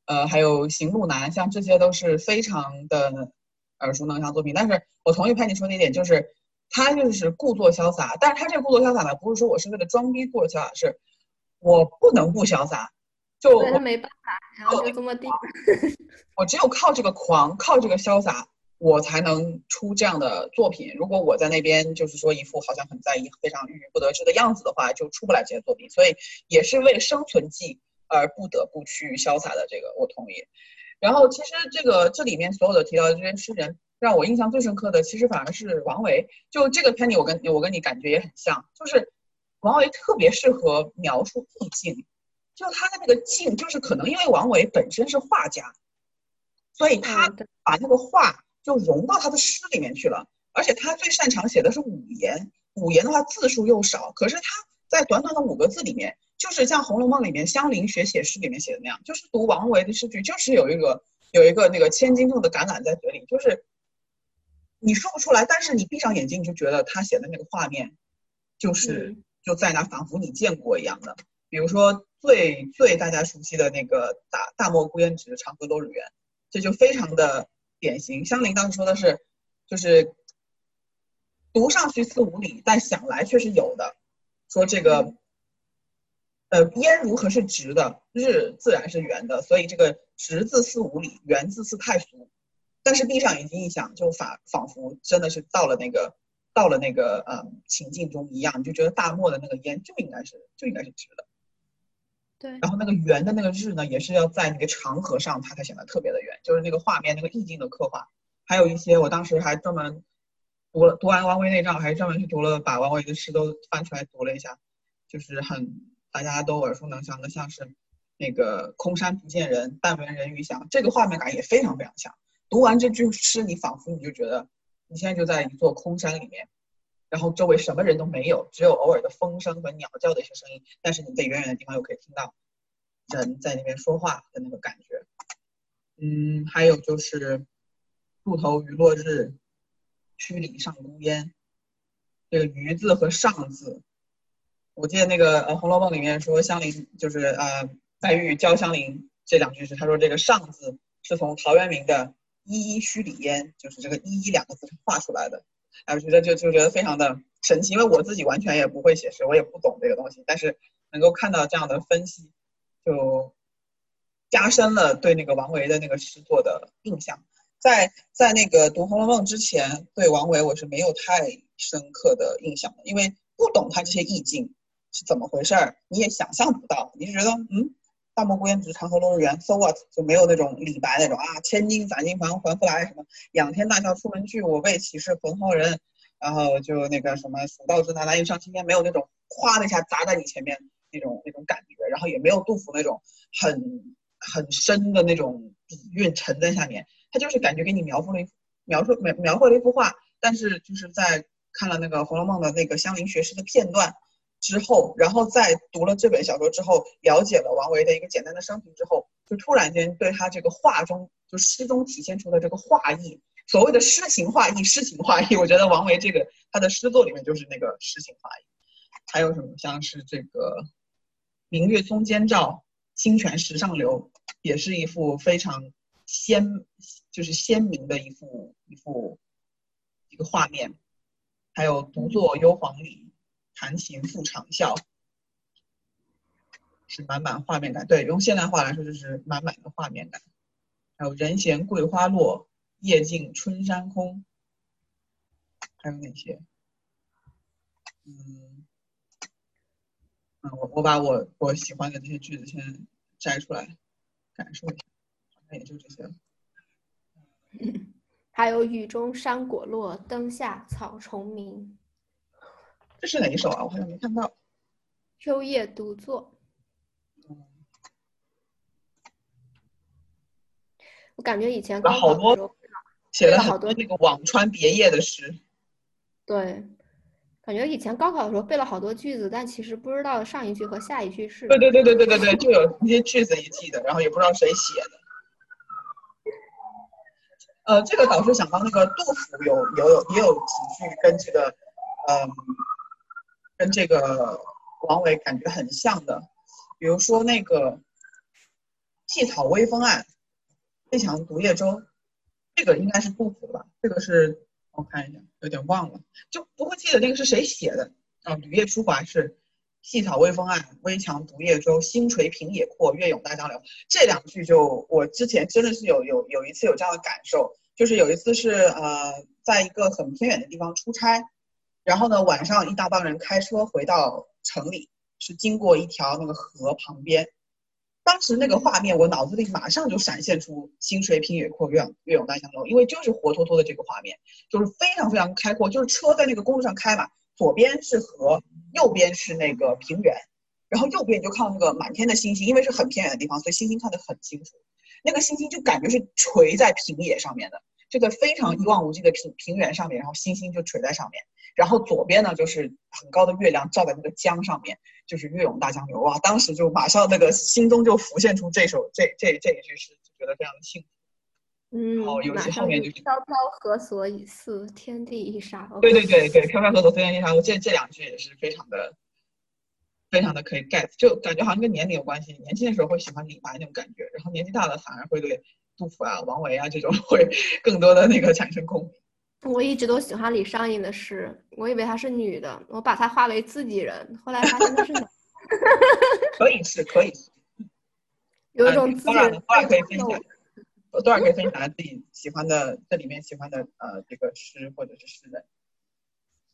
呃，还有行路难，像这些都是非常的耳熟能详作品。但是我同意潘妮说那点，就是他就是故作潇洒，但是他这个故作潇洒呢，不是说我是为了装逼故作潇洒，是我不能不潇洒，就我没办法，然后就这么地，我只有靠这个狂，靠这个潇洒。我才能出这样的作品。如果我在那边就是说一副好像很在意、非常郁郁不得志的样子的话，就出不来这些作品。所以也是为生存计而不得不去潇洒的。这个我同意。然后其实这个这里面所有的提到的这些诗人，让我印象最深刻的，其实反而是王维。就这个 Penny，我跟我跟你感觉也很像，就是王维特别适合描述意境。就他的那个境，就是可能因为王维本身是画家，所以他把那个画。就融到他的诗里面去了，而且他最擅长写的是五言。五言的话字数又少，可是他在短短的五个字里面，就是像《红楼梦》里面香菱学写诗里面写的那样，就是读王维的诗句，就是有一个有一个那个千斤重的橄榄在嘴里，就是你说不出来，但是你闭上眼睛你就觉得他写的那个画面，就是就在那，仿佛你见过一样的。比如说最最大家熟悉的那个“大大漠孤烟直，长河落日圆”，这就非常的。典型，香菱当时说的是，就是读上去似无理，但想来却是有的。说这个，呃，烟如何是直的，日自然是圆的，所以这个直字似无理，圆字似太俗。但是闭上眼睛一想，就仿仿佛真的是到了那个到了那个呃情境中一样，你就觉得大漠的那个烟就应该是就应该是直的。对，然后那个圆的那个日呢，也是要在那个长河上，它才显得特别的圆，就是那个画面那个意境的刻画。还有一些，我当时还专门读了读完王维内账，还专门去读了把王维的诗都翻出来读了一下，就是很大家都耳熟能详的，像是那个空山不见人，但闻人语响，这个画面感也非常非常强。读完这句诗，你仿佛你就觉得你现在就在一座空山里面。然后周围什么人都没有，只有偶尔的风声和鸟叫的一些声音，但是你在远远的地方又可以听到人在那边说话的那个感觉。嗯，还有就是“渡头余落日，曲里上孤烟”，这个“余”字和“上”字，我记得那个呃《红楼梦》里面说香菱就是呃黛玉教香菱这两句是，他说这个“上”字是从陶渊明的“依依墟里烟”，就是这个“依依”两个字画出来的。哎，我觉得就就觉得非常的神奇，因为我自己完全也不会写诗，我也不懂这个东西，但是能够看到这样的分析，就加深了对那个王维的那个诗作的印象。在在那个读《红楼梦》之前，对王维我是没有太深刻的印象的，因为不懂他这些意境是怎么回事儿，你也想象不到，你就觉得嗯。大漠孤烟直，长河落日圆。So what？就没有那种李白那种啊，千金散尽还还复来，什么仰天大笑出门去，我辈岂是蓬蒿人？然后就那个什么蜀道之难，难于上青天，没有那种哗的一下砸在你前面那种那种感觉，然后也没有杜甫那种很很深的那种底蕴沉在下面，他就是感觉给你描述了一描述描描绘了一幅画，但是就是在看了那个《红楼梦》的那个香菱学诗的片段。之后，然后在读了这本小说之后，了解了王维的一个简单的生平之后，就突然间对他这个画中，就诗中体现出的这个画意，所谓的诗情画意，诗情画意，我觉得王维这个他的诗作里面就是那个诗情画意。还有什么像是这个“明月松间照，清泉石上流”，也是一幅非常鲜，就是鲜明的一幅一幅一个画面。还有“独坐幽篁里”。弹琴复长啸，是满满画面感。对，用现代话来说就是满满的画面感。还有“人闲桂花落，夜静春山空”，还有哪些？嗯，嗯，我我把我我喜欢的这些句子先摘出来，感受一下。好像也就这些了。还有“雨中山果落，灯下草虫鸣”。这是哪一首啊？我好像没看到。秋夜独坐。我感觉以前高考的时候写了好多那个辋川别业的诗。对，感觉以前高考的时候背了好多句子，但其实不知道上一句和下一句是。对对对对对对对，就有那些句子一记得，然后也不知道谁写的。呃，这个导师想到那个杜甫有有有也有几句跟这个嗯。跟这个王维感觉很像的，比如说那个“细草微风岸，危墙独夜舟”，这个应该是杜甫的吧？这个是我看一下，有点忘了，就不会记得那个是谁写的啊？吕夜书华是“细草微风岸，危墙独夜舟。星垂平野阔，月涌大江流”。这两句就我之前真的是有有有一次有这样的感受，就是有一次是呃，在一个很偏远的地方出差。然后呢，晚上一大帮人开车回到城里，是经过一条那个河旁边。当时那个画面，我脑子里马上就闪现出“星垂平野阔，月月涌大江流”，因为就是活脱脱的这个画面，就是非常非常开阔，就是车在那个公路上开嘛，左边是河，右边是那个平原，然后右边就看到那个满天的星星，因为是很偏远的地方，所以星星看得很清楚。那个星星就感觉是垂在平野上面的，这个非常一望无际的平平原上面，然后星星就垂在上面。然后左边呢，就是很高的月亮照在那个江上面，就是月涌大江流哇！当时就马上那个心中就浮现出这首这这这一句诗，就觉得非常的幸福。嗯，哦，尤其后面就是飘飘何所以似天地一沙。对对对对，飘飘何所似天地一沙。我这这两句也是非常的，非常的可以 get，就感觉好像跟年龄有关系。年轻的时候会喜欢李白那种感觉，然后年纪大了反而会对杜甫啊、王维啊这种 会更多的那个产生共鸣。我一直都喜欢李商隐的诗，我以为她是女的，我把她化为自己人，后来发现她是男。可以是，可以是。有一种自己。多少可以分享？多少可以分享自己喜欢的这里面喜欢的呃这个诗或者是诗人。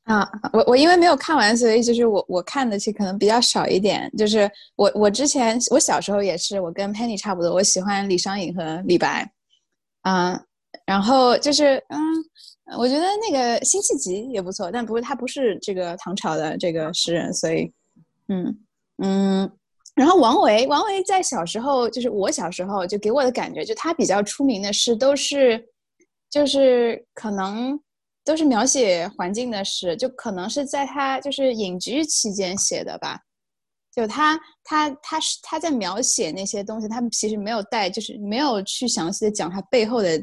啊，我我因为没有看完，所以就是我我看的其实可能比较少一点。就是我我之前我小时候也是，我跟 Penny 差不多，我喜欢李商隐和李白。啊，然后就是嗯。我觉得那个《辛弃疾》也不错，但不是他不是这个唐朝的这个诗人，所以，嗯嗯。然后王维，王维在小时候，就是我小时候就给我的感觉，就他比较出名的诗都是，就是可能都是描写环境的诗，就可能是在他就是隐居期间写的吧。就他他他是他在描写那些东西，他其实没有带，就是没有去详细的讲他背后的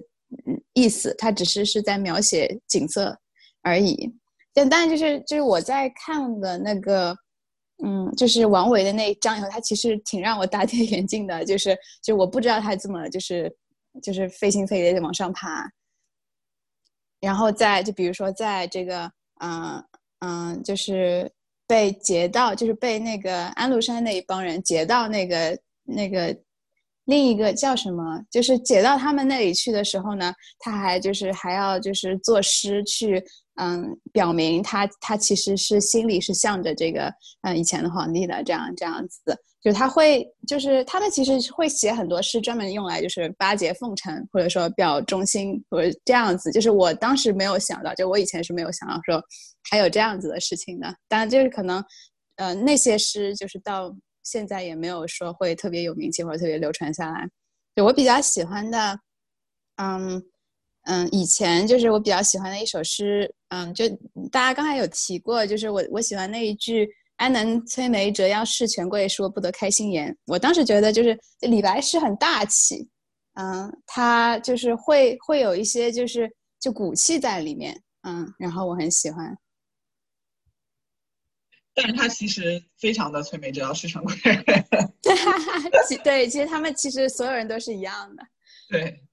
意思，他只是是在描写景色而已。但但就是就是我在看的那个，嗯，就是王维的那一章以后，他其实挺让我大跌眼镜的，就是就我不知道他这么就是就是费心费力的往上爬。然后在就比如说在这个嗯嗯，就是被劫到，就是被那个安禄山那一帮人劫到那个那个另一个叫什么，就是劫到他们那里去的时候呢，他还就是还要就是作诗去。嗯，表明他他其实是心里是向着这个嗯以前的皇帝的这样这样子，就他会就是他们其实会写很多诗专门用来就是巴结奉承或者说表忠心或者这样子，就是我当时没有想到，就我以前是没有想到说还有这样子的事情的。当然就是可能呃那些诗就是到现在也没有说会特别有名气或者特别流传下来。就我比较喜欢的，嗯。嗯，以前就是我比较喜欢的一首诗，嗯，就大家刚才有提过，就是我我喜欢那一句“安能摧眉折腰事权贵，说不得开心颜”。我当时觉得就是李白诗很大气，嗯，他就是会会有一些就是就骨气在里面，嗯，然后我很喜欢。但是他其实非常的催眉折腰式权贵。对，对，其实他们其实所有人都是一样的。对。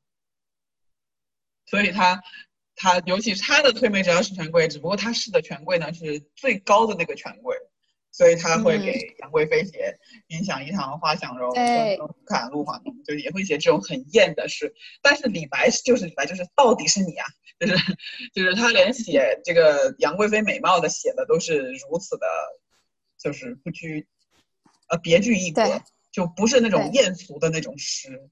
所以他，他尤其是他的催眉折腰是权贵，只不过他试的权贵呢是最高的那个权贵，所以他会给杨贵妃写“云想衣裳花想容，看露华浓”，就也会写这种很艳的诗。但是李白就是李白，就是到底是你啊，就是就是他连写这个杨贵妃美貌的写的都是如此的，就是不拘，呃别具一格，就不是那种艳俗的那种诗。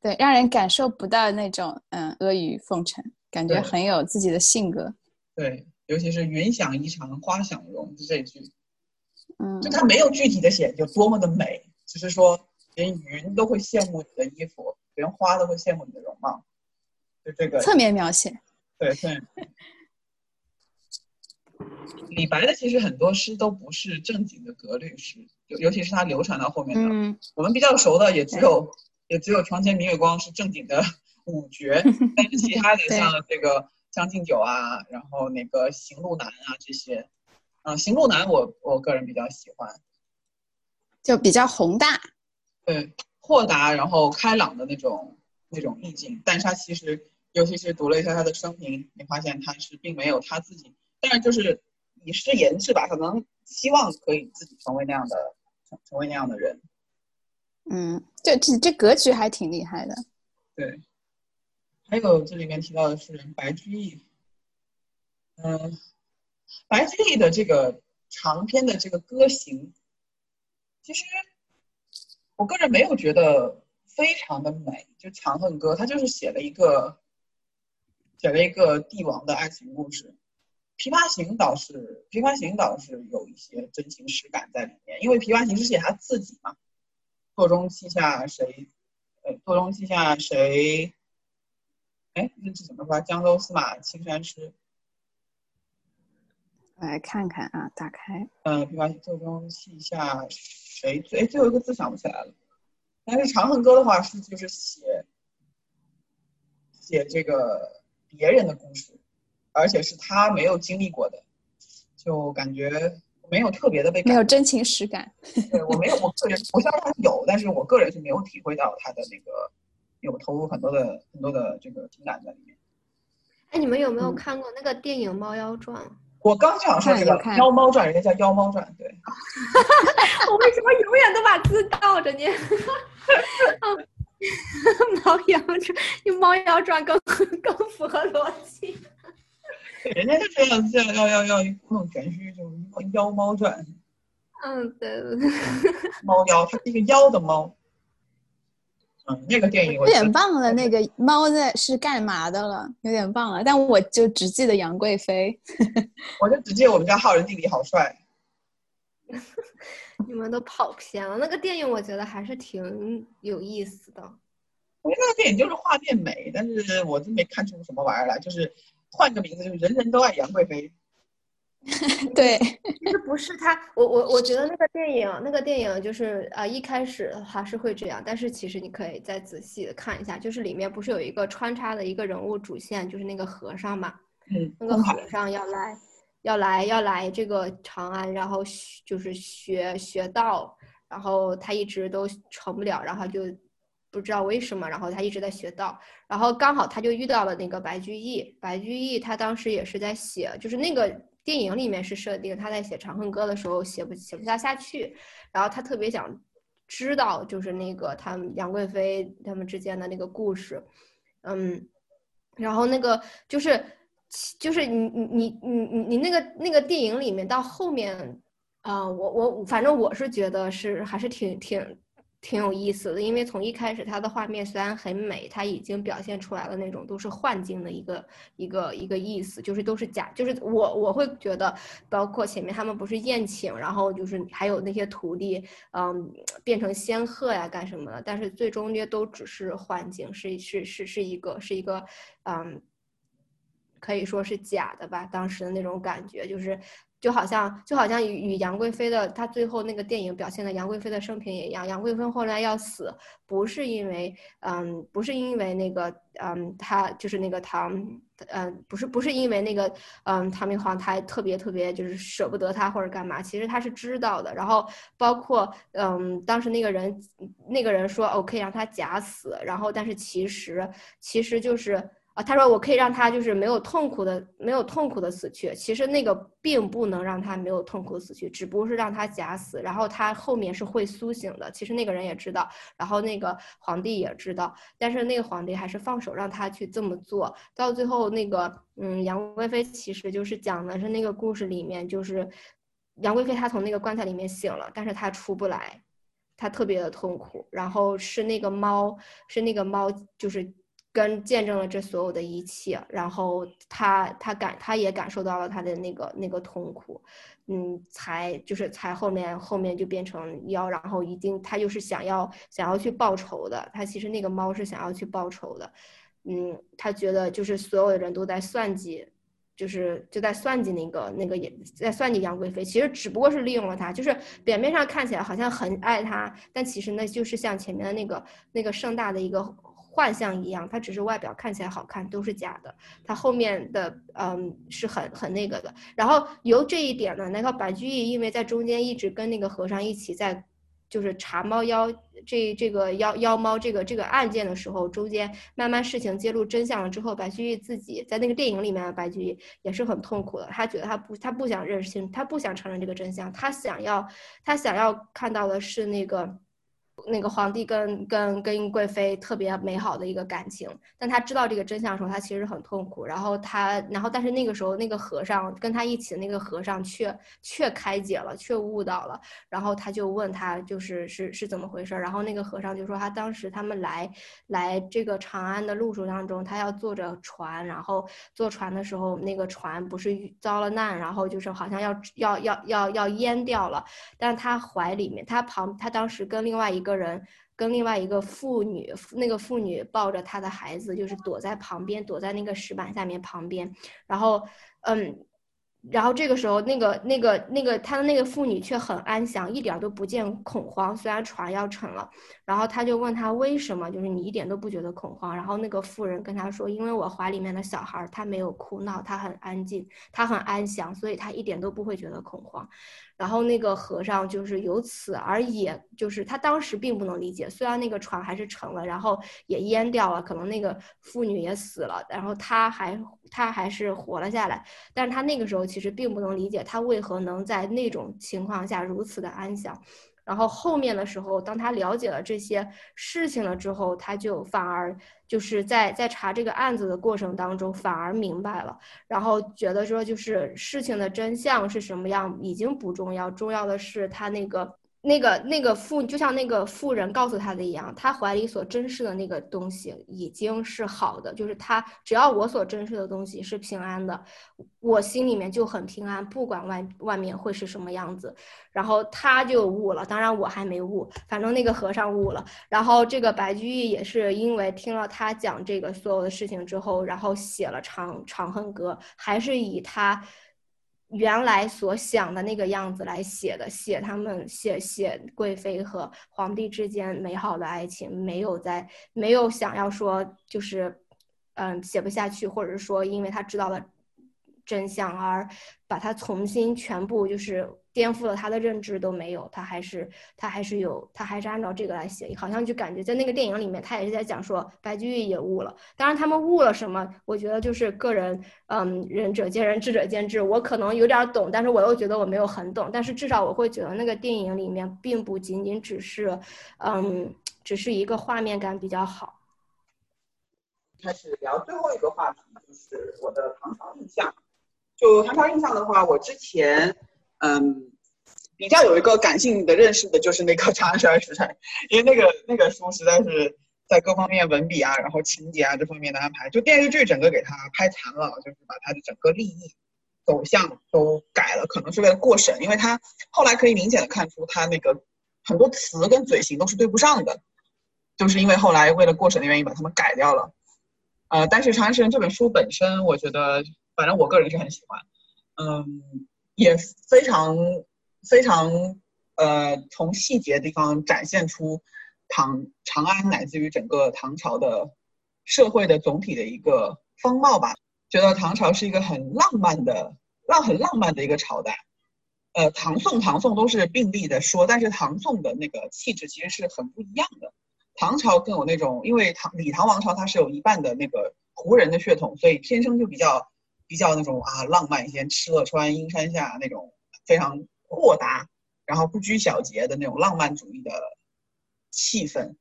对，让人感受不到那种嗯阿谀奉承，感觉很有自己的性格。对，尤其是“云想衣裳花想容”这句，嗯，就他没有具体的写有多么的美，只是说连云都会羡慕你的衣服，连花都会羡慕你的容貌，就这个侧面描写。对，对。李白的其实很多诗都不是正经的格律诗，尤尤其是他流传到后面的，我们比较熟的也只有。也只有床前明月光是正经的五绝，但是其他的像这个《将进酒》啊，然后那个《行路难》啊这些，嗯，《行路难》我我个人比较喜欢，就比较宏大，对，豁达然后开朗的那种那种意境。但是他其实，尤其是读了一下他的生平，你发现他是并没有他自己，但是就是以诗言志吧，可能希望可以自己成为那样的成成为那样的人。嗯，这这这格局还挺厉害的。对，还有这里面提到的是白居易。嗯，白居易的这个长篇的这个歌行，其实我个人没有觉得非常的美。就《长恨歌》，他就是写了一个写了一个帝王的爱情故事。《琵琶行》倒是《琵琶行》倒是有一些真情实感在里面，因为《琵琶行》是写他自己嘛。座中泣下谁？呃，座中泣下谁？哎，那是怎么说？江州司马青衫湿。来看看啊，打开。嗯，琵琶座中泣下谁？哎，最后一个字想不起来了。但是《长恨歌》的话是就是写写这个别人的故事，而且是他没有经历过的，就感觉。没有特别的被没有真情实感，对我没有，我个人我相信他有，但是我个人是没有体会到他的那个有投入很多的很多的这个情感在里面。哎，你们有没有看过那个电影《猫妖传》？我刚想说这个《妖猫传》，人家叫《妖猫传》，对。我为什么永远都把字倒着念？猫妖传，用《猫妖传》更更符合逻辑。人家就这样，这样要要要弄全虚，就《妖猫传》。嗯，对。猫妖，它是一个妖的猫。嗯，那个电影我有点忘了，那个猫在是干嘛的了，有点忘了。但我就只记得杨贵妃。我就只记得我们家浩仁弟弟好帅。你们都跑偏了，那个电影我觉得还是挺有意思的。我觉得那个电影就是画面美，但是我真没看出什么玩意儿来，就是。换个名字，就是人人都爱杨贵妃。对，其实不是他，我我我觉得那个电影，那个电影就是啊，一开始还是会这样，但是其实你可以再仔细的看一下，就是里面不是有一个穿插的一个人物主线，就是那个和尚嘛，嗯，那个和尚要来，要来，要来这个长安，然后就是学学道，然后他一直都成不了，然后就不知道为什么，然后他一直在学道，然后刚好他就遇到了那个白居易，白居易他当时也是在写，就是那个。电影里面是设定他在写《长恨歌》的时候写不写不下下去，然后他特别想知道就是那个他们杨贵妃他们之间的那个故事，嗯，然后那个就是就是你你你你你你那个那个电影里面到后面啊，我我反正我是觉得是还是挺挺。挺有意思的，因为从一开始它的画面虽然很美，它已经表现出来了那种都是幻境的一个一个一个意思，就是都是假，就是我我会觉得，包括前面他们不是宴请，然后就是还有那些徒弟，嗯，变成仙鹤呀干什么的，但是最终呢都只是幻境，是是是是一个是一个，嗯，可以说是假的吧，当时的那种感觉就是。就好像就好像与与杨贵妃的她最后那个电影表现的杨贵妃的生平也一样，杨贵妃后来要死，不是因为嗯，不是因为那个嗯，她就是那个唐嗯，不是不是因为那个嗯，唐明皇他特别特别就是舍不得她或者干嘛，其实他是知道的。然后包括嗯，当时那个人那个人说我可以让他假死，然后但是其实其实就是。啊，他说我可以让他就是没有痛苦的、没有痛苦的死去。其实那个并不能让他没有痛苦死去，只不过是让他假死，然后他后面是会苏醒的。其实那个人也知道，然后那个皇帝也知道，但是那个皇帝还是放手让他去这么做。到最后，那个嗯，杨贵妃其实就是讲的是那个故事里面，就是杨贵妃她从那个棺材里面醒了，但是她出不来，她特别的痛苦。然后是那个猫，是那个猫，就是。跟见证了这所有的一切，然后他他感他也感受到了他的那个那个痛苦，嗯，才就是才后面后面就变成妖，然后一定他就是想要想要去报仇的，他其实那个猫是想要去报仇的，嗯，他觉得就是所有的人都在算计，就是就在算计那个那个也在算计杨贵妃，其实只不过是利用了他，就是表面上看起来好像很爱他，但其实那就是像前面的那个那个盛大的一个。幻象一样，它只是外表看起来好看，都是假的。它后面的嗯是很很那个的。然后由这一点呢，那个白居易因为在中间一直跟那个和尚一起在，就是查猫妖这这个妖妖猫这个这个案件的时候，中间慢慢事情揭露真相了之后，白居易自己在那个电影里面的白居易也是很痛苦的。他觉得他不他不想认识清，他不想承认这个真相，他想要他想要看到的是那个。那个皇帝跟跟跟贵妃特别美好的一个感情，但他知道这个真相的时候，他其实很痛苦。然后他，然后但是那个时候，那个和尚跟他一起的那个和尚却却开解了，却悟到了。然后他就问他，就是是是怎么回事？然后那个和尚就说，他当时他们来来这个长安的路途当中，他要坐着船，然后坐船的时候，那个船不是遭了难，然后就是好像要要要要要淹掉了。但他怀里面，他旁他当时跟另外一个。人跟另外一个妇女，那个妇女抱着她的孩子，就是躲在旁边，躲在那个石板下面旁边，然后，嗯。然后这个时候，那个、那个、那个，他的那个妇女却很安详，一点都不见恐慌。虽然船要沉了，然后他就问他为什么，就是你一点都不觉得恐慌。然后那个妇人跟他说：“因为我怀里面的小孩他没有哭闹，他很安静，他很安详，所以他一点都不会觉得恐慌。”然后那个和尚就是由此而也，就是他当时并不能理解，虽然那个船还是沉了，然后也淹掉了，可能那个妇女也死了，然后他还他还是活了下来，但是他那个时候。其实并不能理解他为何能在那种情况下如此的安详，然后后面的时候，当他了解了这些事情了之后，他就反而就是在在查这个案子的过程当中，反而明白了，然后觉得说就是事情的真相是什么样已经不重要，重要的是他那个那个那个妇就像那个妇人告诉他的一样，他怀里所珍视的那个东西已经是好的，就是他只要我所珍视的东西是平安的，我心里面就很平安，不管外外面会是什么样子。然后他就悟了，当然我还没悟，反正那个和尚悟了。然后这个白居易也是因为听了他讲这个所有的事情之后，然后写了《长长恨歌》，还是以他。原来所想的那个样子来写的，写他们写写贵妃和皇帝之间美好的爱情，没有在没有想要说就是，嗯，写不下去，或者是说因为他知道了真相而把它重新全部就是。颠覆了他的认知都没有，他还是他还是有他还是按照这个来写，好像就感觉在那个电影里面，他也是在讲说白居易也悟了。当然他们悟了什么，我觉得就是个人，嗯，仁者见仁，智者见智。我可能有点懂，但是我又觉得我没有很懂。但是至少我会觉得那个电影里面并不仅仅只是，嗯，只是一个画面感比较好。开始聊最后一个话题，就是我的唐朝印象。就唐朝印象的话，我之前。嗯，比较有一个感性的认识的就是那个《长安十二时辰》，因为那个那个书实在是在各方面文笔啊，然后情节啊这方面的安排，就电视剧整个给他拍残了，就是把他的整个利益走向都改了，可能是为了过审，因为他后来可以明显的看出他那个很多词跟嘴型都是对不上的，就是因为后来为了过审的原因把他们改掉了。呃，但是《长安十二时辰》这本书本身，我觉得反正我个人是很喜欢，嗯。也非常非常呃，从细节地方展现出唐长安乃至于整个唐朝的社会的总体的一个风貌吧。觉得唐朝是一个很浪漫的浪很浪漫的一个朝代。呃，唐宋唐宋都是并立的说，但是唐宋的那个气质其实是很不一样的。唐朝更有那种，因为唐李唐王朝它是有一半的那个胡人的血统，所以天生就比较。比较那种啊浪漫一些，敕勒川，阴山下那种非常豁达，然后不拘小节的那种浪漫主义的气氛。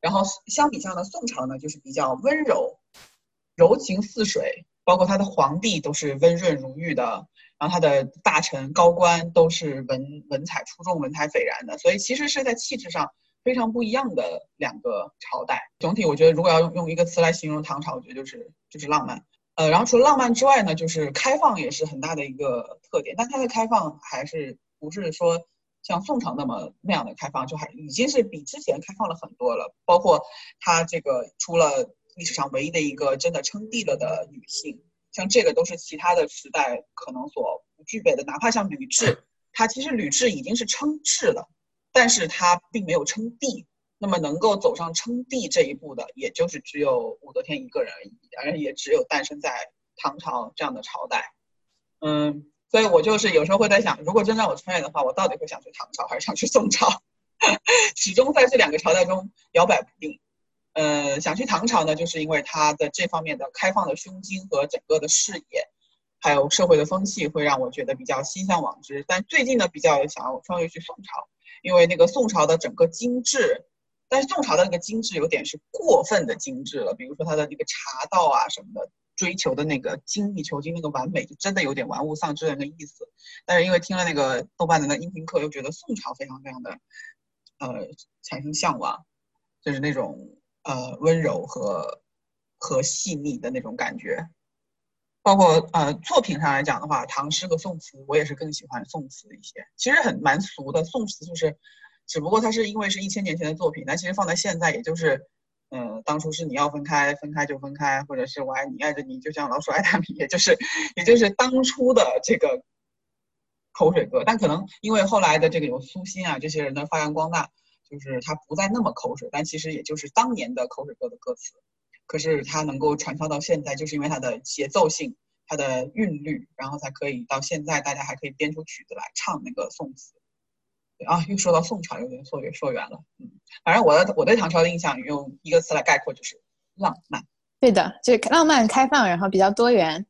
然后相比下呢，宋朝呢就是比较温柔，柔情似水，包括他的皇帝都是温润如玉的，然后他的大臣高官都是文文采出众、文采斐然的，所以其实是在气质上非常不一样的两个朝代。总体我觉得，如果要用用一个词来形容唐朝，我觉得就是就是浪漫。呃，然后除了浪漫之外呢，就是开放也是很大的一个特点。但它的开放还是不是说像宋朝那么那样的开放，就还已经是比之前开放了很多了。包括它这个出了历史上唯一的一个真的称帝了的女性，像这个都是其他的时代可能所不具备的。哪怕像吕雉，她其实吕雉已经是称制了，但是她并没有称帝。那么能够走上称帝这一步的，也就是只有武则天一个人而已，而也只有诞生在唐朝这样的朝代。嗯，所以我就是有时候会在想，如果真让我穿越的话，我到底会想去唐朝还是想去宋朝？始终在这两个朝代中摇摆不定。呃，想去唐朝呢，就是因为它的这方面的开放的胸襟和整个的视野，还有社会的风气，会让我觉得比较心向往之。但最近呢，比较想要穿越去宋朝，因为那个宋朝的整个精致。但是宋朝的那个精致有点是过分的精致了，比如说他的那个茶道啊什么的，追求的那个精益求精那个完美，就真的有点玩物丧志的那个意思。但是因为听了那个豆瓣的那音频课，又觉得宋朝非常非常的，呃，产生向往，就是那种呃温柔和和细腻的那种感觉。包括呃作品上来讲的话，唐诗和宋词，我也是更喜欢宋词一些。其实很蛮俗的，宋词就是。只不过它是因为是一千年前的作品，但其实放在现在，也就是，嗯，当初是你要分开，分开就分开，或者是我爱你，爱着你，就像老鼠爱大米，也就是，也就是当初的这个口水歌。但可能因为后来的这个有苏欣啊这些人的发扬光大，就是它不再那么口水，但其实也就是当年的口水歌的歌词。可是它能够传唱到现在，就是因为它的节奏性、它的韵律，然后才可以到现在，大家还可以编出曲子来唱那个宋词。啊，又说到宋朝，有点说远说远了。嗯，反正我的我对唐朝的印象，用一个词来概括就是浪漫。对的，就是浪漫开放，然后比较多元。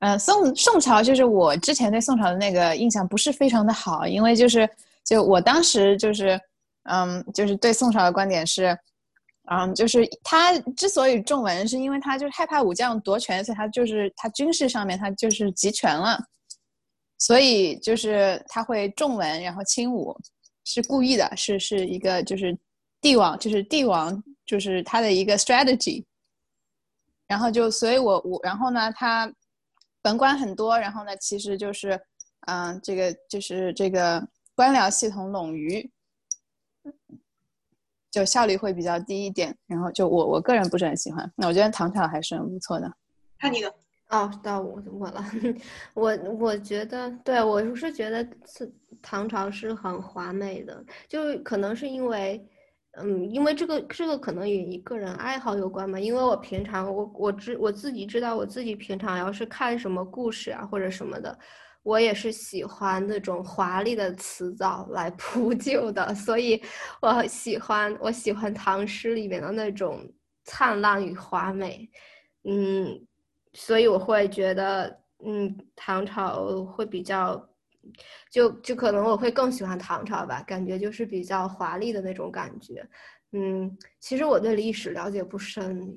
嗯，宋宋朝就是我之前对宋朝的那个印象不是非常的好，因为就是就我当时就是嗯，就是对宋朝的观点是，嗯，就是他之所以重文，是因为他就是害怕武将夺权，所以他就是他军事上面他就是集权了。所以就是他会重文，然后轻武，是故意的，是是一个就是帝王，就是帝王就是他的一个 strategy。然后就所以，我我然后呢，他文官很多，然后呢，其实就是嗯，这个就是这个官僚系统冗余，就效率会比较低一点。然后就我我个人不是很喜欢，那我觉得唐朝还是很不错的。看你的。哦，到我我了，我我觉得，对我是觉得是唐朝是很华美的，就可能是因为，嗯，因为这个这个可能与一个人爱好有关嘛。因为我平常我我知我自己知道我自己平常要是看什么故事啊或者什么的，我也是喜欢那种华丽的辞藻来 铺就的，所以我喜欢我喜欢唐诗里面的那种灿烂与华美，嗯。所以我会觉得，嗯，唐朝会比较，就就可能我会更喜欢唐朝吧，感觉就是比较华丽的那种感觉。嗯，其实我对历史了解不深，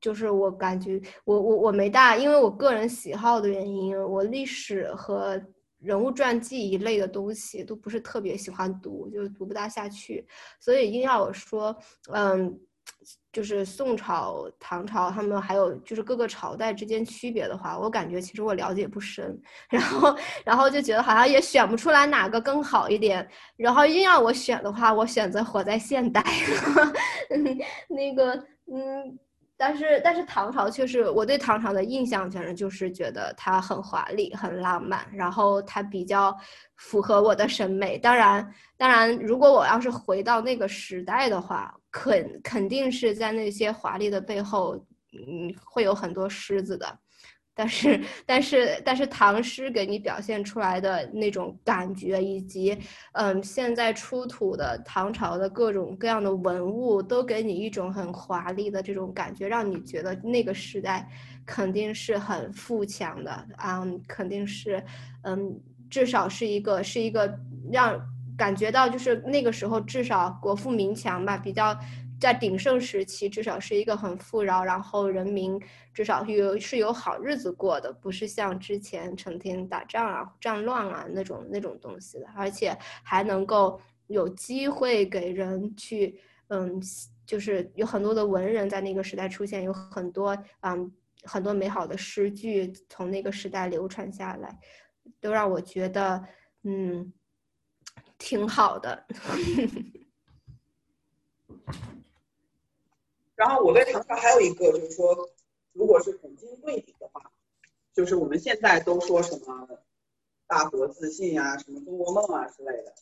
就是我感觉我我我没大，因为我个人喜好的原因，我历史和人物传记一类的东西都不是特别喜欢读，就读不大下去。所以硬要我说，嗯。就是宋朝、唐朝，他们还有就是各个朝代之间区别的话，我感觉其实我了解不深，然后然后就觉得好像也选不出来哪个更好一点，然后硬要我选的话，我选择活在现代。那个嗯。但是，但是唐朝却是，我对唐朝的印象反正就是觉得它很华丽、很浪漫，然后它比较符合我的审美。当然，当然，如果我要是回到那个时代的话，肯肯定是在那些华丽的背后，嗯，会有很多狮子的。但是，但是，但是，唐诗给你表现出来的那种感觉，以及，嗯，现在出土的唐朝的各种各样的文物，都给你一种很华丽的这种感觉，让你觉得那个时代肯定是很富强的啊，肯定是，嗯，至少是一个是一个让感觉到就是那个时候至少国富民强吧，比较。在鼎盛时期，至少是一个很富饶，然后人民至少有是有好日子过的，不是像之前成天打仗啊、战乱啊那种那种东西的，而且还能够有机会给人去，嗯，就是有很多的文人在那个时代出现，有很多嗯很多美好的诗句从那个时代流传下来，都让我觉得嗯挺好的。然后我对唐朝还有一个就是说，如果是古今对比的话，就是我们现在都说什么大国自信啊，什么中国梦啊之类的，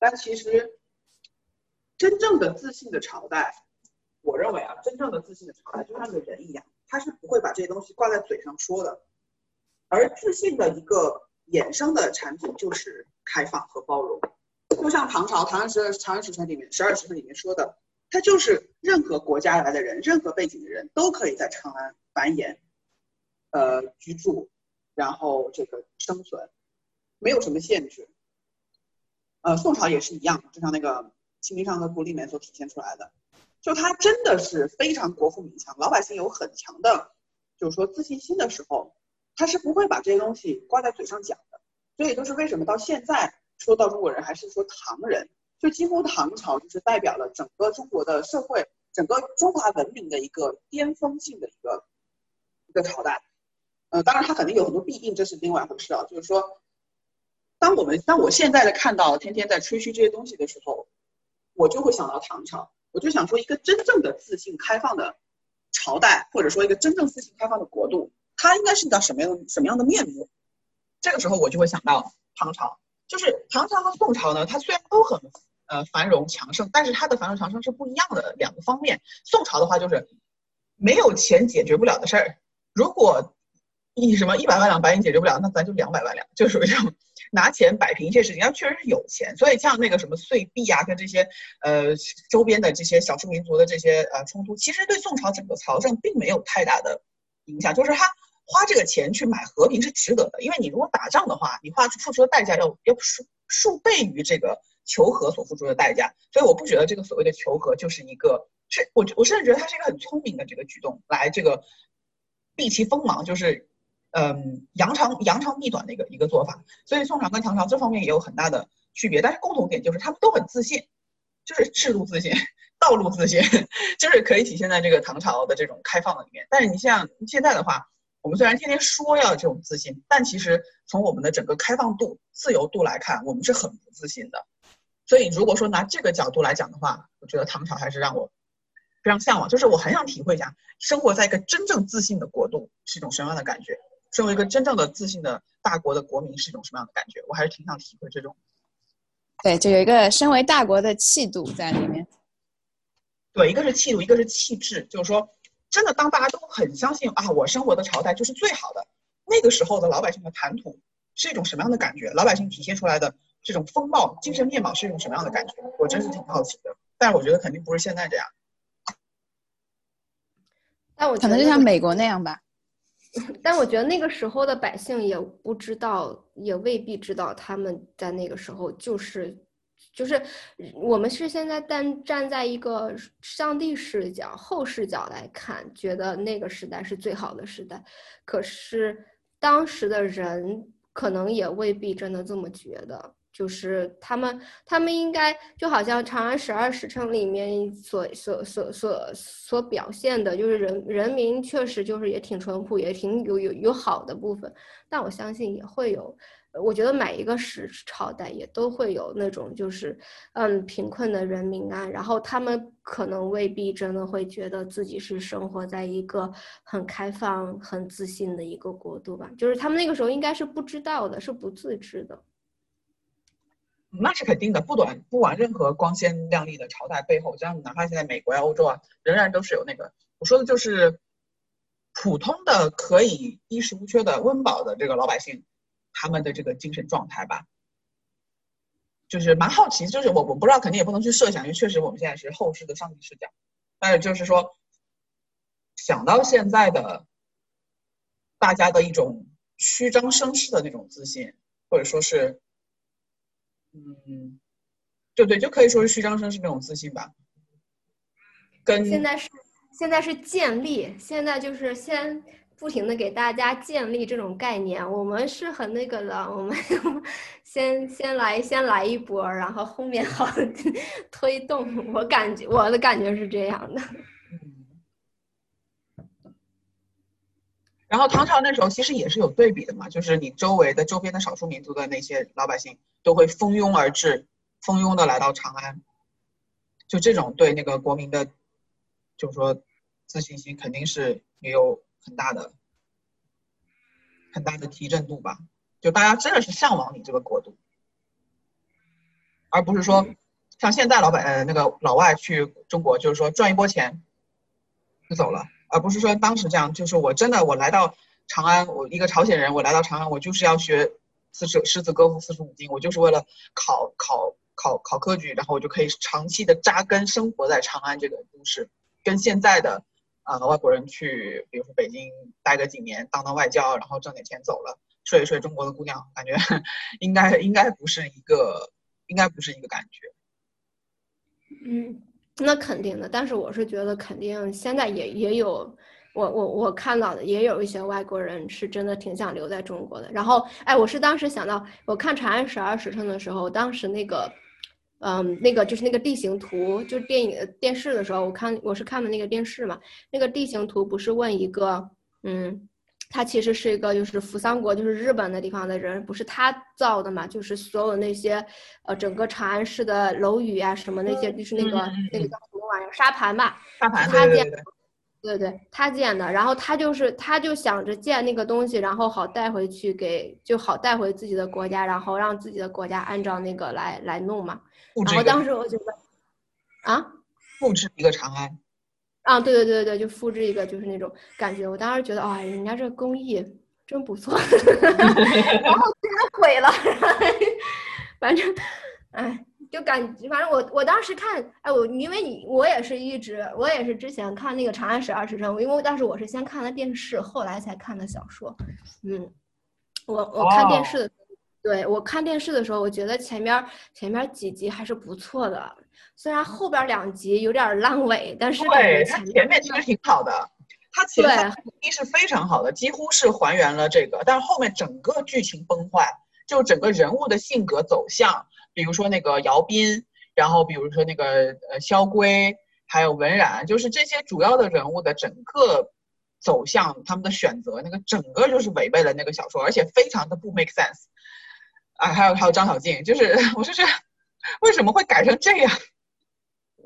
但其实真正的自信的朝代，我认为啊，真正的自信的朝代就像个人一样，他是不会把这些东西挂在嘴上说的，而自信的一个衍生的产品就是开放和包容，就像唐朝《唐诗唐诗时辰》里面十二时辰里面说的。他就是任何国家来的人，任何背景的人都可以在长安繁衍，呃，居住，然后这个生存，没有什么限制。呃，宋朝也是一样，就像那个《清明上河图》里面所体现出来的，就他真的是非常国富民强，老百姓有很强的，就是说自信心的时候，他是不会把这些东西挂在嘴上讲的。所以就是为什么到现在说到中国人，还是说唐人。就几乎唐朝就是代表了整个中国的社会，整个中华文明的一个巅峰性的一个一个朝代。呃，当然它肯定有很多弊病，这是另外一回事啊。就是说，当我们当我现在的看到天天在吹嘘这些东西的时候，我就会想到唐朝，我就想说一个真正的自信开放的朝代，或者说一个真正自信开放的国度，它应该是一张什么样什么样的面目？这个时候我就会想到唐朝。就是唐朝和宋朝呢，它虽然都很呃繁荣强盛，但是它的繁荣强盛是不一样的两个方面。宋朝的话就是没有钱解决不了的事儿，如果你什么一百万两白银解决不了，那咱就两百万两，就属于这种拿钱摆平一切事情。他确实是有钱，所以像那个什么岁币啊，跟这些呃周边的这些少数民族的这些呃冲突，其实对宋朝整个朝政并没有太大的影响，就是他。花这个钱去买和平是值得的，因为你如果打仗的话，你花付出的代价要要数数倍于这个求和所付出的代价，所以我不觉得这个所谓的求和就是一个，是我我甚至觉得它是一个很聪明的这个举动，来这个避其锋芒，就是嗯扬长扬长避短的一个一个做法。所以宋朝跟唐朝这方面也有很大的区别，但是共同点就是他们都很自信，就是制度自信、道路自信，就是可以体现在这个唐朝的这种开放的里面。但是你像现在的话，我们虽然天天说要这种自信，但其实从我们的整个开放度、自由度来看，我们是很不自信的。所以如果说拿这个角度来讲的话，我觉得唐朝还是让我非常向往，就是我很想体会一下生活在一个真正自信的国度是一种什么样的感觉。身为一个真正的自信的大国的国民是一种什么样的感觉？我还是挺想体会这种。对，就有一个身为大国的气度在里面。对，一个是气度，一个是气质。就是说，真的，当大家都很相信啊，我生活的朝代就是最好的，那个时候的老百姓的谈吐是一种什么样的感觉？老百姓体现出来的这种风貌、精神面貌是一种什么样的感觉？我真是挺好奇的。但是我觉得肯定不是现在这样。但我可能就像美国那样吧。但我觉得那个时候的百姓也不知道，也未必知道他们在那个时候就是，就是我们是现在站站在一个上帝视角、后视角来看，觉得那个时代是最好的时代，可是当时的人可能也未必真的这么觉得。就是他们，他们应该就好像《长安十二时辰》里面所所所所所表现的，就是人人民确实就是也挺淳朴，也挺有有有好的部分。但我相信也会有，我觉得每一个时朝代也都会有那种就是嗯贫困的人民啊，然后他们可能未必真的会觉得自己是生活在一个很开放、很自信的一个国度吧。就是他们那个时候应该是不知道的，是不自知的。那是肯定的，不管不管任何光鲜亮丽的朝代背后，像哪怕现在美国呀、欧洲啊，仍然都是有那个我说的就是普通的可以衣食无缺的温饱的这个老百姓，他们的这个精神状态吧，就是蛮好奇，就是我我不知道，肯定也不能去设想，因为确实我们现在是后世的上帝视角，但是就是说想到现在的大家的一种虚张声势的那种自信，或者说是。嗯，对对，就可以说是虚张声势那种自信吧。跟现在是现在是建立，现在就是先不停的给大家建立这种概念。我们是很那个的，我们 先先来先来一波，然后后面好 推动。我感觉我的感觉是这样的。然后唐朝那时候其实也是有对比的嘛，就是你周围的周边的少数民族的那些老百姓都会蜂拥而至，蜂拥的来到长安，就这种对那个国民的，就是说自信心肯定是也有很大的很大的提振度吧，就大家真的是向往你这个国度，而不是说像现在老板呃那个老外去中国就是说赚一波钱就走了。而不是说当时这样，就是我真的我来到长安，我一个朝鲜人，我来到长安，我就是要学四十诗词歌赋四书五经，我就是为了考考考考科举，然后我就可以长期的扎根生活在长安这个都市，跟现在的啊外国人去，比如说北京待个几年，当当外交，然后挣点钱走了，睡一睡中国的姑娘，感觉 应该应该不是一个，应该不是一个感觉，嗯。那肯定的，但是我是觉得肯定现在也也有，我我我看到的也有一些外国人是真的挺想留在中国的。然后，哎，我是当时想到，我看《长安十二时辰》的时候，当时那个，嗯，那个就是那个地形图，就电影电视的时候，我看我是看的那个电视嘛，那个地形图不是问一个，嗯。他其实是一个，就是扶桑国，就是日本的地方的人，不是他造的嘛？就是所有那些，呃，整个长安市的楼宇啊，什么那些，就是那个那个叫什么玩意儿，沙盘吧？沙盘，他建的，对对，他建的。然后他就是，他就想着建那个东西，然后好带回去给，就好带回自己的国家，然后让自己的国家按照那个来来弄嘛。然后当时我觉得，啊，复制一个长安。啊，对对对对就复制一个就是那种感觉。我当时觉得，哎，人家这工艺真不错。然后竟然毁了，反正，哎，就感，反正我我当时看，哎，我因为你我也是一直，我也是之前看那个《长安十二时辰》，因为当时我是先看了电视，后来才看的小说。嗯，我我看电视的，对我看电视的时候，我觉得前面前面几集还是不错的。虽然后边两集有点烂尾，但是对它前面其实挺好的，它前一是非常好的，几乎是还原了这个，但是后面整个剧情崩坏，就整个人物的性格走向，比如说那个姚斌，然后比如说那个呃萧规，还有文冉，就是这些主要的人物的整个走向，他们的选择，那个整个就是违背了那个小说，而且非常的不 make sense。啊，还有还有张小静，就是 我就觉得为什么会改成这样？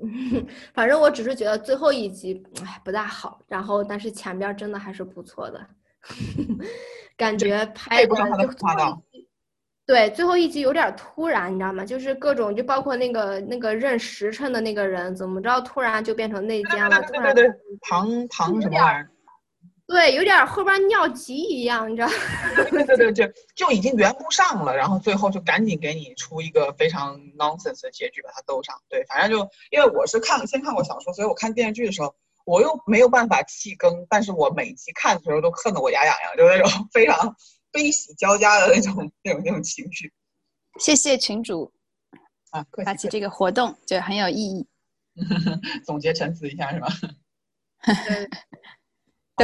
反正我只是觉得最后一集哎不大好，然后但是前边真的还是不错的，感觉拍不上他的夸张。对，最后一集有点突然，你知道吗？就是各种，就包括那个那个认时辰的那个人，怎么着突然就变成内奸了？突然，对对，唐唐什么玩意儿？对，有点后边尿急一样，你知道？对对对，就就已经圆不上了，然后最后就赶紧给你出一个非常 nonsense 的结局，把它兜上。对，反正就因为我是看先看过小说，所以我看电视剧的时候，我又没有办法弃更，但是我每集看的时候都恨得我牙痒痒，就那种 非常悲喜交加的那种那种那种情绪。谢谢群主啊，发起这个活动就很有意义。总结陈词一下是吧？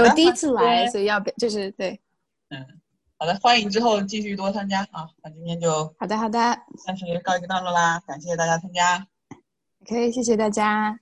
对。我第一次来，所以要就是对，嗯，好的，欢迎之后继续多参加啊！那今天就好的好的，暂时告一个段落啦，感谢大家参加，OK，谢谢大家。